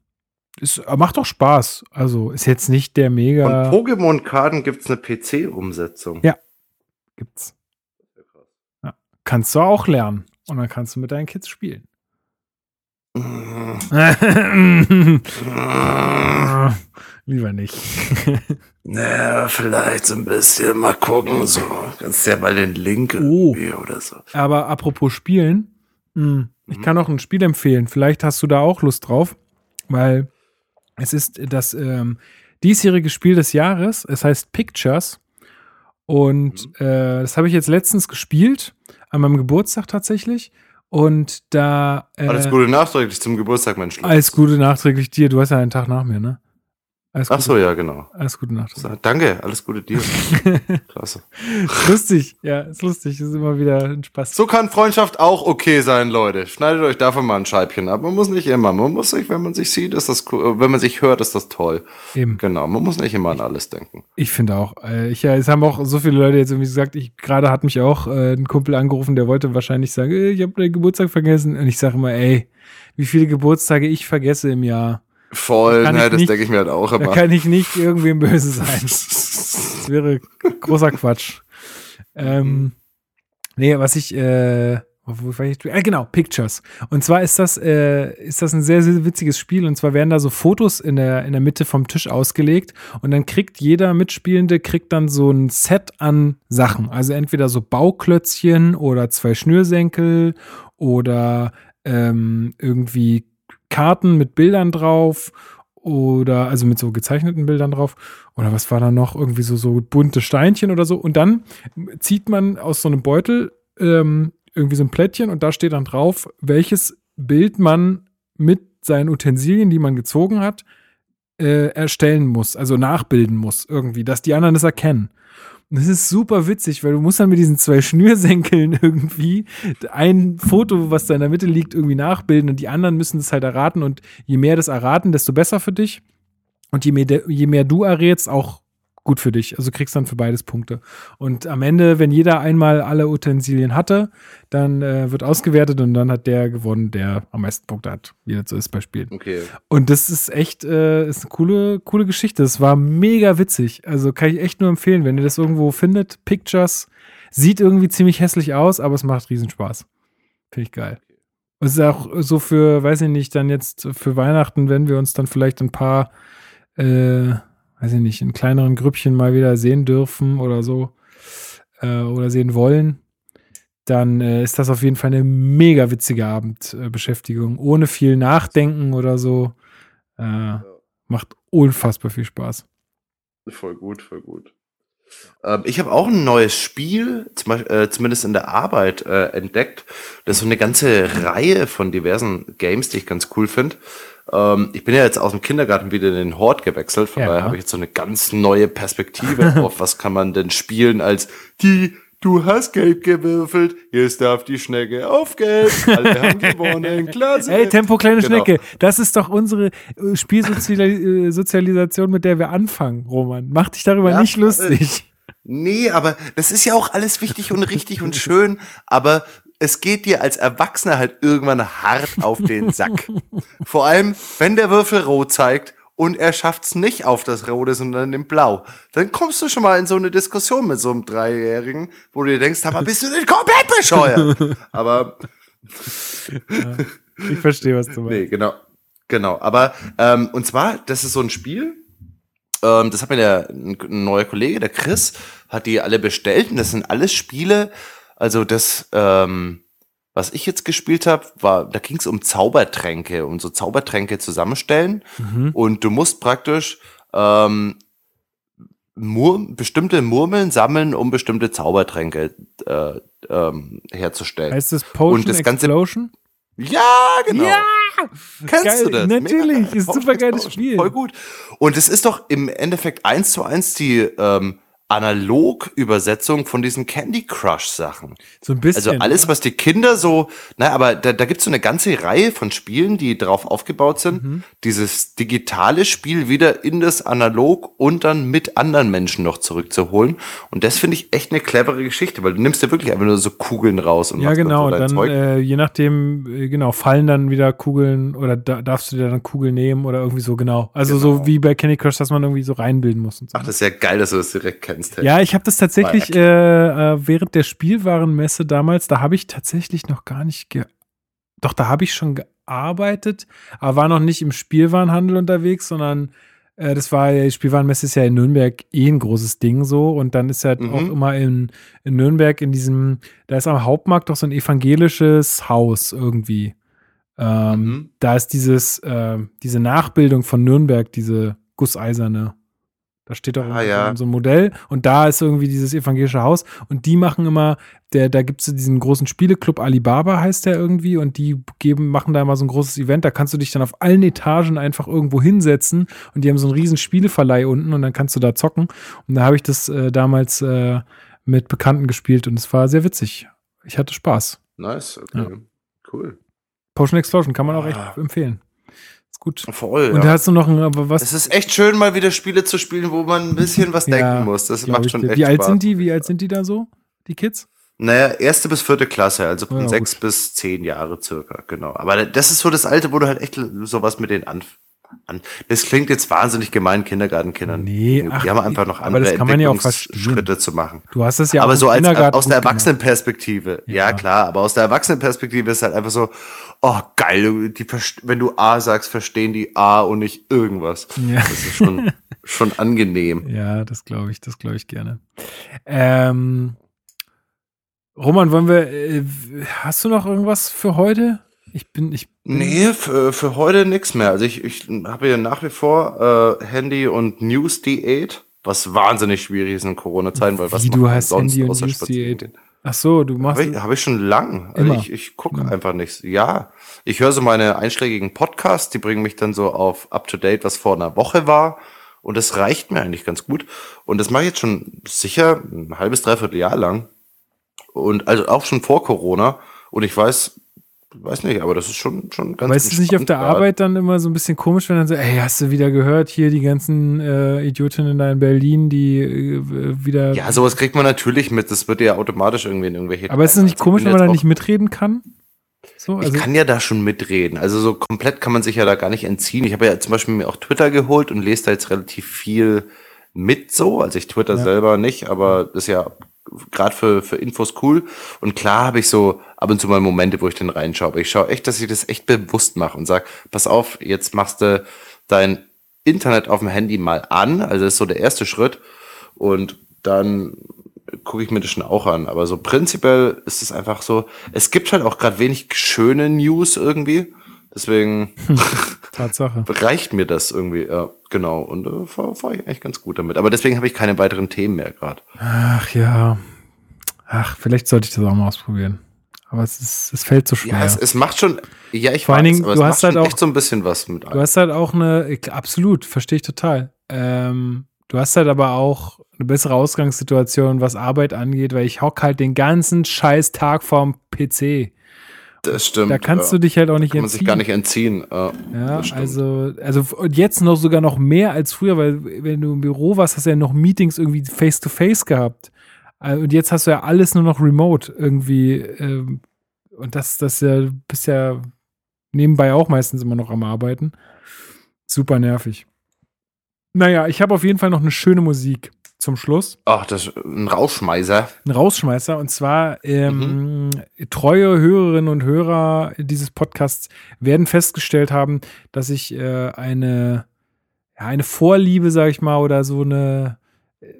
es macht doch Spaß. Also ist jetzt nicht der Von mega. Pokémon-Karten gibt es eine PC-Umsetzung. Ja. Gibt's. Ja. Kannst du auch lernen. Und dann kannst du mit deinen Kids spielen. Lieber nicht. Naja, vielleicht so ein bisschen mal gucken, so. Kannst ja mal den Link Oh. oder so. Aber apropos Spielen, mh, ich Mhm. kann auch ein Spiel empfehlen. Vielleicht hast du da auch Lust drauf, weil es ist das ähm, diesjährige Spiel des Jahres. Es heißt Pictures. Und Mhm. äh, das habe ich jetzt letztens gespielt, an meinem Geburtstag tatsächlich. Und da. Äh, Alles Gute nachträglich zum Geburtstag, mein Schlaf. Alles Gute nachträglich dir. Du hast ja einen Tag nach mir, ne? Alles Ach so, ja, genau. alles Gute Nacht. Danke, alles Gute dir. Klasse. lustig, ja, ist lustig. Ist immer wieder ein Spaß. So kann Freundschaft auch okay sein, Leute. Schneidet euch davon mal ein Scheibchen ab. Man muss nicht immer. Man muss sich, wenn man sich sieht, ist das cool. Wenn man sich hört, ist das toll. Eben. Genau. Man muss nicht immer an alles denken. Ich finde auch. Äh, ich, ja, es haben auch so viele Leute jetzt irgendwie gesagt, ich gerade hat mich auch äh, ein Kumpel angerufen, der wollte wahrscheinlich sagen, äh, ich habe deinen Geburtstag vergessen. Und ich sage immer, ey, wie viele Geburtstage ich vergesse im Jahr. Voll, Kann ne, das denke ich mir halt auch Da immer. kann ich nicht irgendwem böse sein. Das wäre großer Quatsch. Ähm, nee, was ich, äh? Äh, genau, Pictures. Und zwar ist das, äh, ist das ein sehr, sehr witziges Spiel. Und zwar werden da so Fotos in der, in der Mitte vom Tisch ausgelegt. Und dann kriegt jeder Mitspielende, kriegt dann so ein Set an Sachen. Also entweder so Bauklötzchen oder zwei Schnürsenkel oder ähm, irgendwie Karten mit Bildern drauf oder also mit so gezeichneten Bildern drauf. Oder was war da noch? Irgendwie so so bunte Steinchen oder so. Und dann zieht man aus so einem Beutel ähm, irgendwie so ein Plättchen und da steht dann drauf, welches Bild man mit seinen Utensilien, die man gezogen hat, äh, erstellen muss, also nachbilden muss irgendwie, dass die anderen das erkennen. Und das ist super witzig, weil du musst dann mit diesen zwei Schnürsenkeln irgendwie ein Foto, was da in der Mitte liegt, irgendwie nachbilden und die anderen müssen das halt erraten und je mehr das erraten, desto besser für dich. Und je mehr, je mehr du errätst, auch gut für dich. Also kriegst dann für beides Punkte. Und am Ende, wenn jeder einmal alle Utensilien hatte, dann äh, wird ausgewertet und dann hat der gewonnen, der am meisten Punkte hat, wie das so ist bei Spielen. Okay. Und das ist echt, äh, ist eine coole, coole Geschichte. Es war mega witzig. Also kann ich echt nur empfehlen, wenn ihr das irgendwo findet. Pictures sieht irgendwie ziemlich hässlich aus, aber es macht Riesenspaß. Finde ich geil. Es ist auch so für, weiß ich nicht, dann jetzt für Weihnachten, wenn wir uns dann vielleicht ein paar, äh, weiß ich nicht, in kleineren Grüppchen mal wieder sehen dürfen oder so, äh, oder sehen wollen, dann äh, ist das auf jeden Fall eine mega witzige Abendbeschäftigung. Ohne viel Nachdenken oder so. Äh, macht unfassbar viel Spaß. Voll gut, voll gut. Ähm, ich habe auch ein neues Spiel, zum äh, zumindest in der Arbeit, äh, entdeckt. Das ist so eine ganze Reihe von diversen Games, die ich ganz cool finde. Ähm, ich bin ja jetzt aus dem Kindergarten wieder in den Hort gewechselt, von Ja. daher habe ich jetzt so eine ganz neue Perspektive auf, was kann man denn spielen als die, du hast Gelb gewürfelt, jetzt darf die Schnecke auf Gelb, alle haben gewonnen, klasse. Ey, Tempo, kleine Genau. Schnecke. Das ist doch unsere äh, Spielsozialisation, mit der wir anfangen, Roman. Mach dich darüber Ja, nicht lustig. Nee, aber das ist ja auch alles wichtig und richtig und schön, aber es geht dir als Erwachsener halt irgendwann hart auf den Sack. Vor allem, wenn der Würfel rot zeigt und er schafft's nicht auf das Rote, sondern in Blau, dann kommst du schon mal in so eine Diskussion mit so einem Dreijährigen, wo du dir denkst, aber bist du denn komplett bescheuert? aber Ich verstehe, was du meinst. Nee, genau. Genau. Aber, ähm, und zwar, das ist so ein Spiel. Ähm, das hat mir der ein neuer Kollege, der Chris, hat die alle bestellt. Und das sind alles Spiele. Also das, ähm, was ich jetzt gespielt habe, war, da ging es um Zaubertränke, um so Zaubertränke zusammenstellen. Mhm. Und du musst praktisch ähm, Mur bestimmte Murmeln sammeln, um bestimmte Zaubertränke äh, ähm, herzustellen. Heißt das Potion Und das ganze- Explosion? Ja, genau. Ja! Kennst Geil, du das? natürlich, Mega. ist ein super geiles Spiel. Voll gut. Und es ist doch im Endeffekt eins zu eins die ähm, Analog-Übersetzung von diesen Candy Crush-Sachen. So ein bisschen. Also alles, ne? was die Kinder so, na, aber da, da gibt's so eine ganze Reihe von Spielen, die darauf aufgebaut sind, Mhm. dieses digitale Spiel wieder in das Analog und dann mit anderen Menschen noch zurückzuholen. Und das finde ich echt eine clevere Geschichte, weil du nimmst ja wirklich einfach nur so Kugeln raus und Ja, machst genau. so dein Dann, Zeug. äh, je nachdem, äh, genau, fallen dann wieder Kugeln oder da, darfst du dir dann Kugeln nehmen oder irgendwie so, genau. Also so wie bei Candy Crush, dass man irgendwie so reinbilden muss und so. Ach, das ist ja geil, dass du das direkt kennst. Hey. Ja, ich habe das tatsächlich äh, äh, während der Spielwarenmesse damals, da habe ich tatsächlich noch gar nicht ge Doch, da habe ich schon gearbeitet, aber war noch nicht im Spielwarenhandel unterwegs, sondern äh, das war ja, die Spielwarenmesse ist ja in Nürnberg eh ein großes Ding so und dann ist ja Mhm. auch immer in, in Nürnberg in diesem, da ist am Hauptmarkt doch so ein evangelisches Haus irgendwie. Ähm, Mhm. Da ist dieses, äh, diese Nachbildung von Nürnberg, diese gusseiserne. Da steht doch Ah, irgendwie ja. so ein Modell und da ist irgendwie dieses evangelische Haus und die machen immer, der, da gibt es diesen großen Spieleclub Alibaba heißt der irgendwie und die geben, machen da immer so ein großes Event, da kannst du dich dann auf allen Etagen einfach irgendwo hinsetzen und die haben so einen riesen Spieleverleih unten und dann kannst du da zocken und da habe ich das äh, damals äh, mit Bekannten gespielt und es war sehr witzig. Ich hatte Spaß. Nice, okay. Cool. Potion Explosion kann man auch echt Ah. empfehlen. Gut. Voll. Und ja. hast du noch ein, aber was? Es ist echt schön, mal wieder Spiele zu spielen, wo man ein bisschen was Ja, denken muss. Das macht schon echt Wie alt sind die? Wie alt sind die da so? Die Kids? Naja, erste bis vierte Klasse, also von Ja, sechs bis zehn Jahre circa, genau. Aber das ist so das Alte, wo du halt echt sowas mit denen an. Das klingt jetzt wahnsinnig gemein, Kindergartenkindern. Nee, die ach, haben einfach noch andere das kann man ja auch. Entwicklungsschritte zu machen. Du hast es ja aber so als, aus der. Erwachsenenperspektive. Ja. Ja. klar, aber aus der Erwachsenenperspektive ist halt einfach so, oh geil, die, wenn du A sagst, verstehen die A und nicht irgendwas. Ja. Das ist schon, schon angenehm. Ja, das glaube ich, das glaube ich gerne. Ähm, Roman, wollen wir, äh, hast du noch irgendwas für heute? Ich bin, ich bin, Nee, für, für heute nix mehr. Also ich, ich habe ja nach wie vor äh, Handy- und News-Diät, was wahnsinnig schwierig ist in Corona-Zeiten, weil was Wie, du hast sonst Handy- und außer News-Diät? ach so, du machst, Habe ich, hab ich schon lang. Also Immer. ich, ich gucke Ja. einfach nichts. Ja, ich höre so meine einschlägigen Podcasts, die bringen mich dann so auf up-to-date, was vor einer Woche war. Und das reicht mir eigentlich ganz gut. Und das mache ich jetzt schon sicher ein halbes, dreiviertel Jahr lang. Und also auch schon vor Corona. Und ich weiß, weiß nicht, aber das ist schon, schon ganz weißt du es nicht auf der. Arbeit dann immer so ein bisschen komisch, wenn dann so, ey, hast du wieder gehört, hier die ganzen äh, Idiotinnen da in Berlin, die äh, wieder, Ja, sowas kriegt man natürlich mit. Das wird ja automatisch irgendwie in irgendwelche. aber ist es nicht Also ich komisch, wenn man da nicht mitreden kann? So, Ich also, kann ja da schon mitreden. Also so komplett kann man sich ja da gar nicht entziehen. Ich habe ja zum Beispiel mir auch Twitter geholt und lese da jetzt relativ viel mit so. Also ich twitter Ja. selber nicht, aber das ist ja gerade für, für Infos cool. Und klar habe ich so ab und zu mal Momente, wo ich den reinschaue. Aber ich schaue echt, dass ich das echt bewusst mache und sag, pass auf, jetzt machst du dein Internet auf dem Handy mal an. Also das ist so der erste Schritt. Und dann gucke ich mir das schon auch an. Aber so prinzipiell ist es einfach so, es gibt halt auch gerade wenig schöne News irgendwie. Deswegen Tatsache. reicht mir das irgendwie, ja, genau. Und äh, fahre fahr ich eigentlich ganz gut damit. Aber deswegen habe ich keine weiteren Themen mehr gerade. Ach ja. Ach, vielleicht sollte ich das auch mal ausprobieren. Aber es, ist, es fällt so schwer. Ja, es, es macht schon, ja, ich Vor allen Dingen, du es hast macht halt auch- echt so ein bisschen was mit Du hast halt auch eine, absolut, verstehe ich total. Ähm, du hast halt aber auch eine bessere Ausgangssituation, was Arbeit angeht, weil ich hock halt den ganzen scheiß Tag vorm PC. Das stimmt. Da kannst du dich halt auch nicht Kann man sich entziehen. gar nicht entziehen. Ja, Ja, also, also und jetzt noch sogar noch mehr als früher, weil wenn du im Büro warst, hast du ja noch Meetings irgendwie face to face gehabt. Äh, Und jetzt hast du ja alles nur noch remote irgendwie. ähm, Und das, das ja, bist ja nebenbei auch meistens immer noch am Arbeiten. Super nervig. Naja, ich habe auf jeden Fall noch eine schöne Musik zum Schluss. Ach, das ist ein Rausschmeißer. Ein Rausschmeißer. Und zwar ähm, treue Hörerinnen und Hörer dieses Podcasts werden festgestellt haben, dass ich äh, eine, ja, eine Vorliebe, sag ich mal, oder so eine, äh,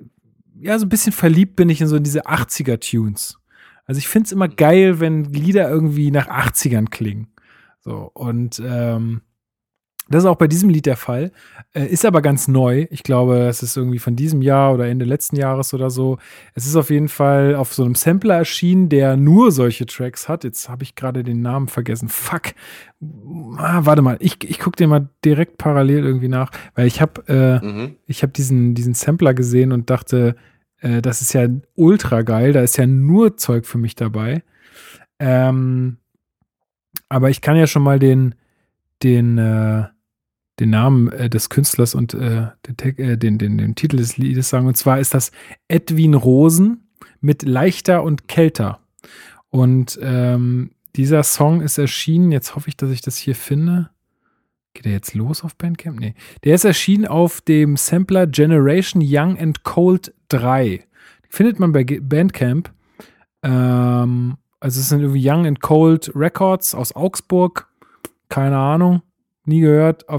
ja, so ein bisschen verliebt bin ich in so diese 80er-Tunes. Also ich finde es immer geil, wenn Lieder irgendwie nach 80ern klingen. So, und ähm, Das ist auch bei diesem Lied der Fall. Äh, ist aber ganz neu. Ich glaube, es ist irgendwie von diesem Jahr oder Ende letzten Jahres oder so. Es ist auf jeden Fall auf so einem Sampler erschienen, der nur solche Tracks hat. Jetzt habe ich gerade den Namen vergessen. Fuck. Ah, warte mal, ich, ich gucke den mal direkt parallel irgendwie nach, weil ich habe äh, mhm. ich habe diesen, diesen Sampler gesehen und dachte, äh, das ist ja ultra geil. Da ist ja nur Zeug für mich dabei. Ähm, aber ich kann ja schon mal den, den, äh, den Namen äh, des Künstlers und äh, den, äh, den, den, den Titel des Liedes sagen. Und zwar ist das Edwin Rosen mit Leichter und Kälter. Und ähm, dieser Song ist erschienen, jetzt hoffe ich, dass ich das hier finde. Geht der jetzt los auf Bandcamp? Nee. Der ist erschienen auf dem Sampler Generation Young and Cold 3. findet man bei Bandcamp. Ähm, also es sind irgendwie Young and Cold Records aus Augsburg. Keine Ahnung nie gehört. Auf,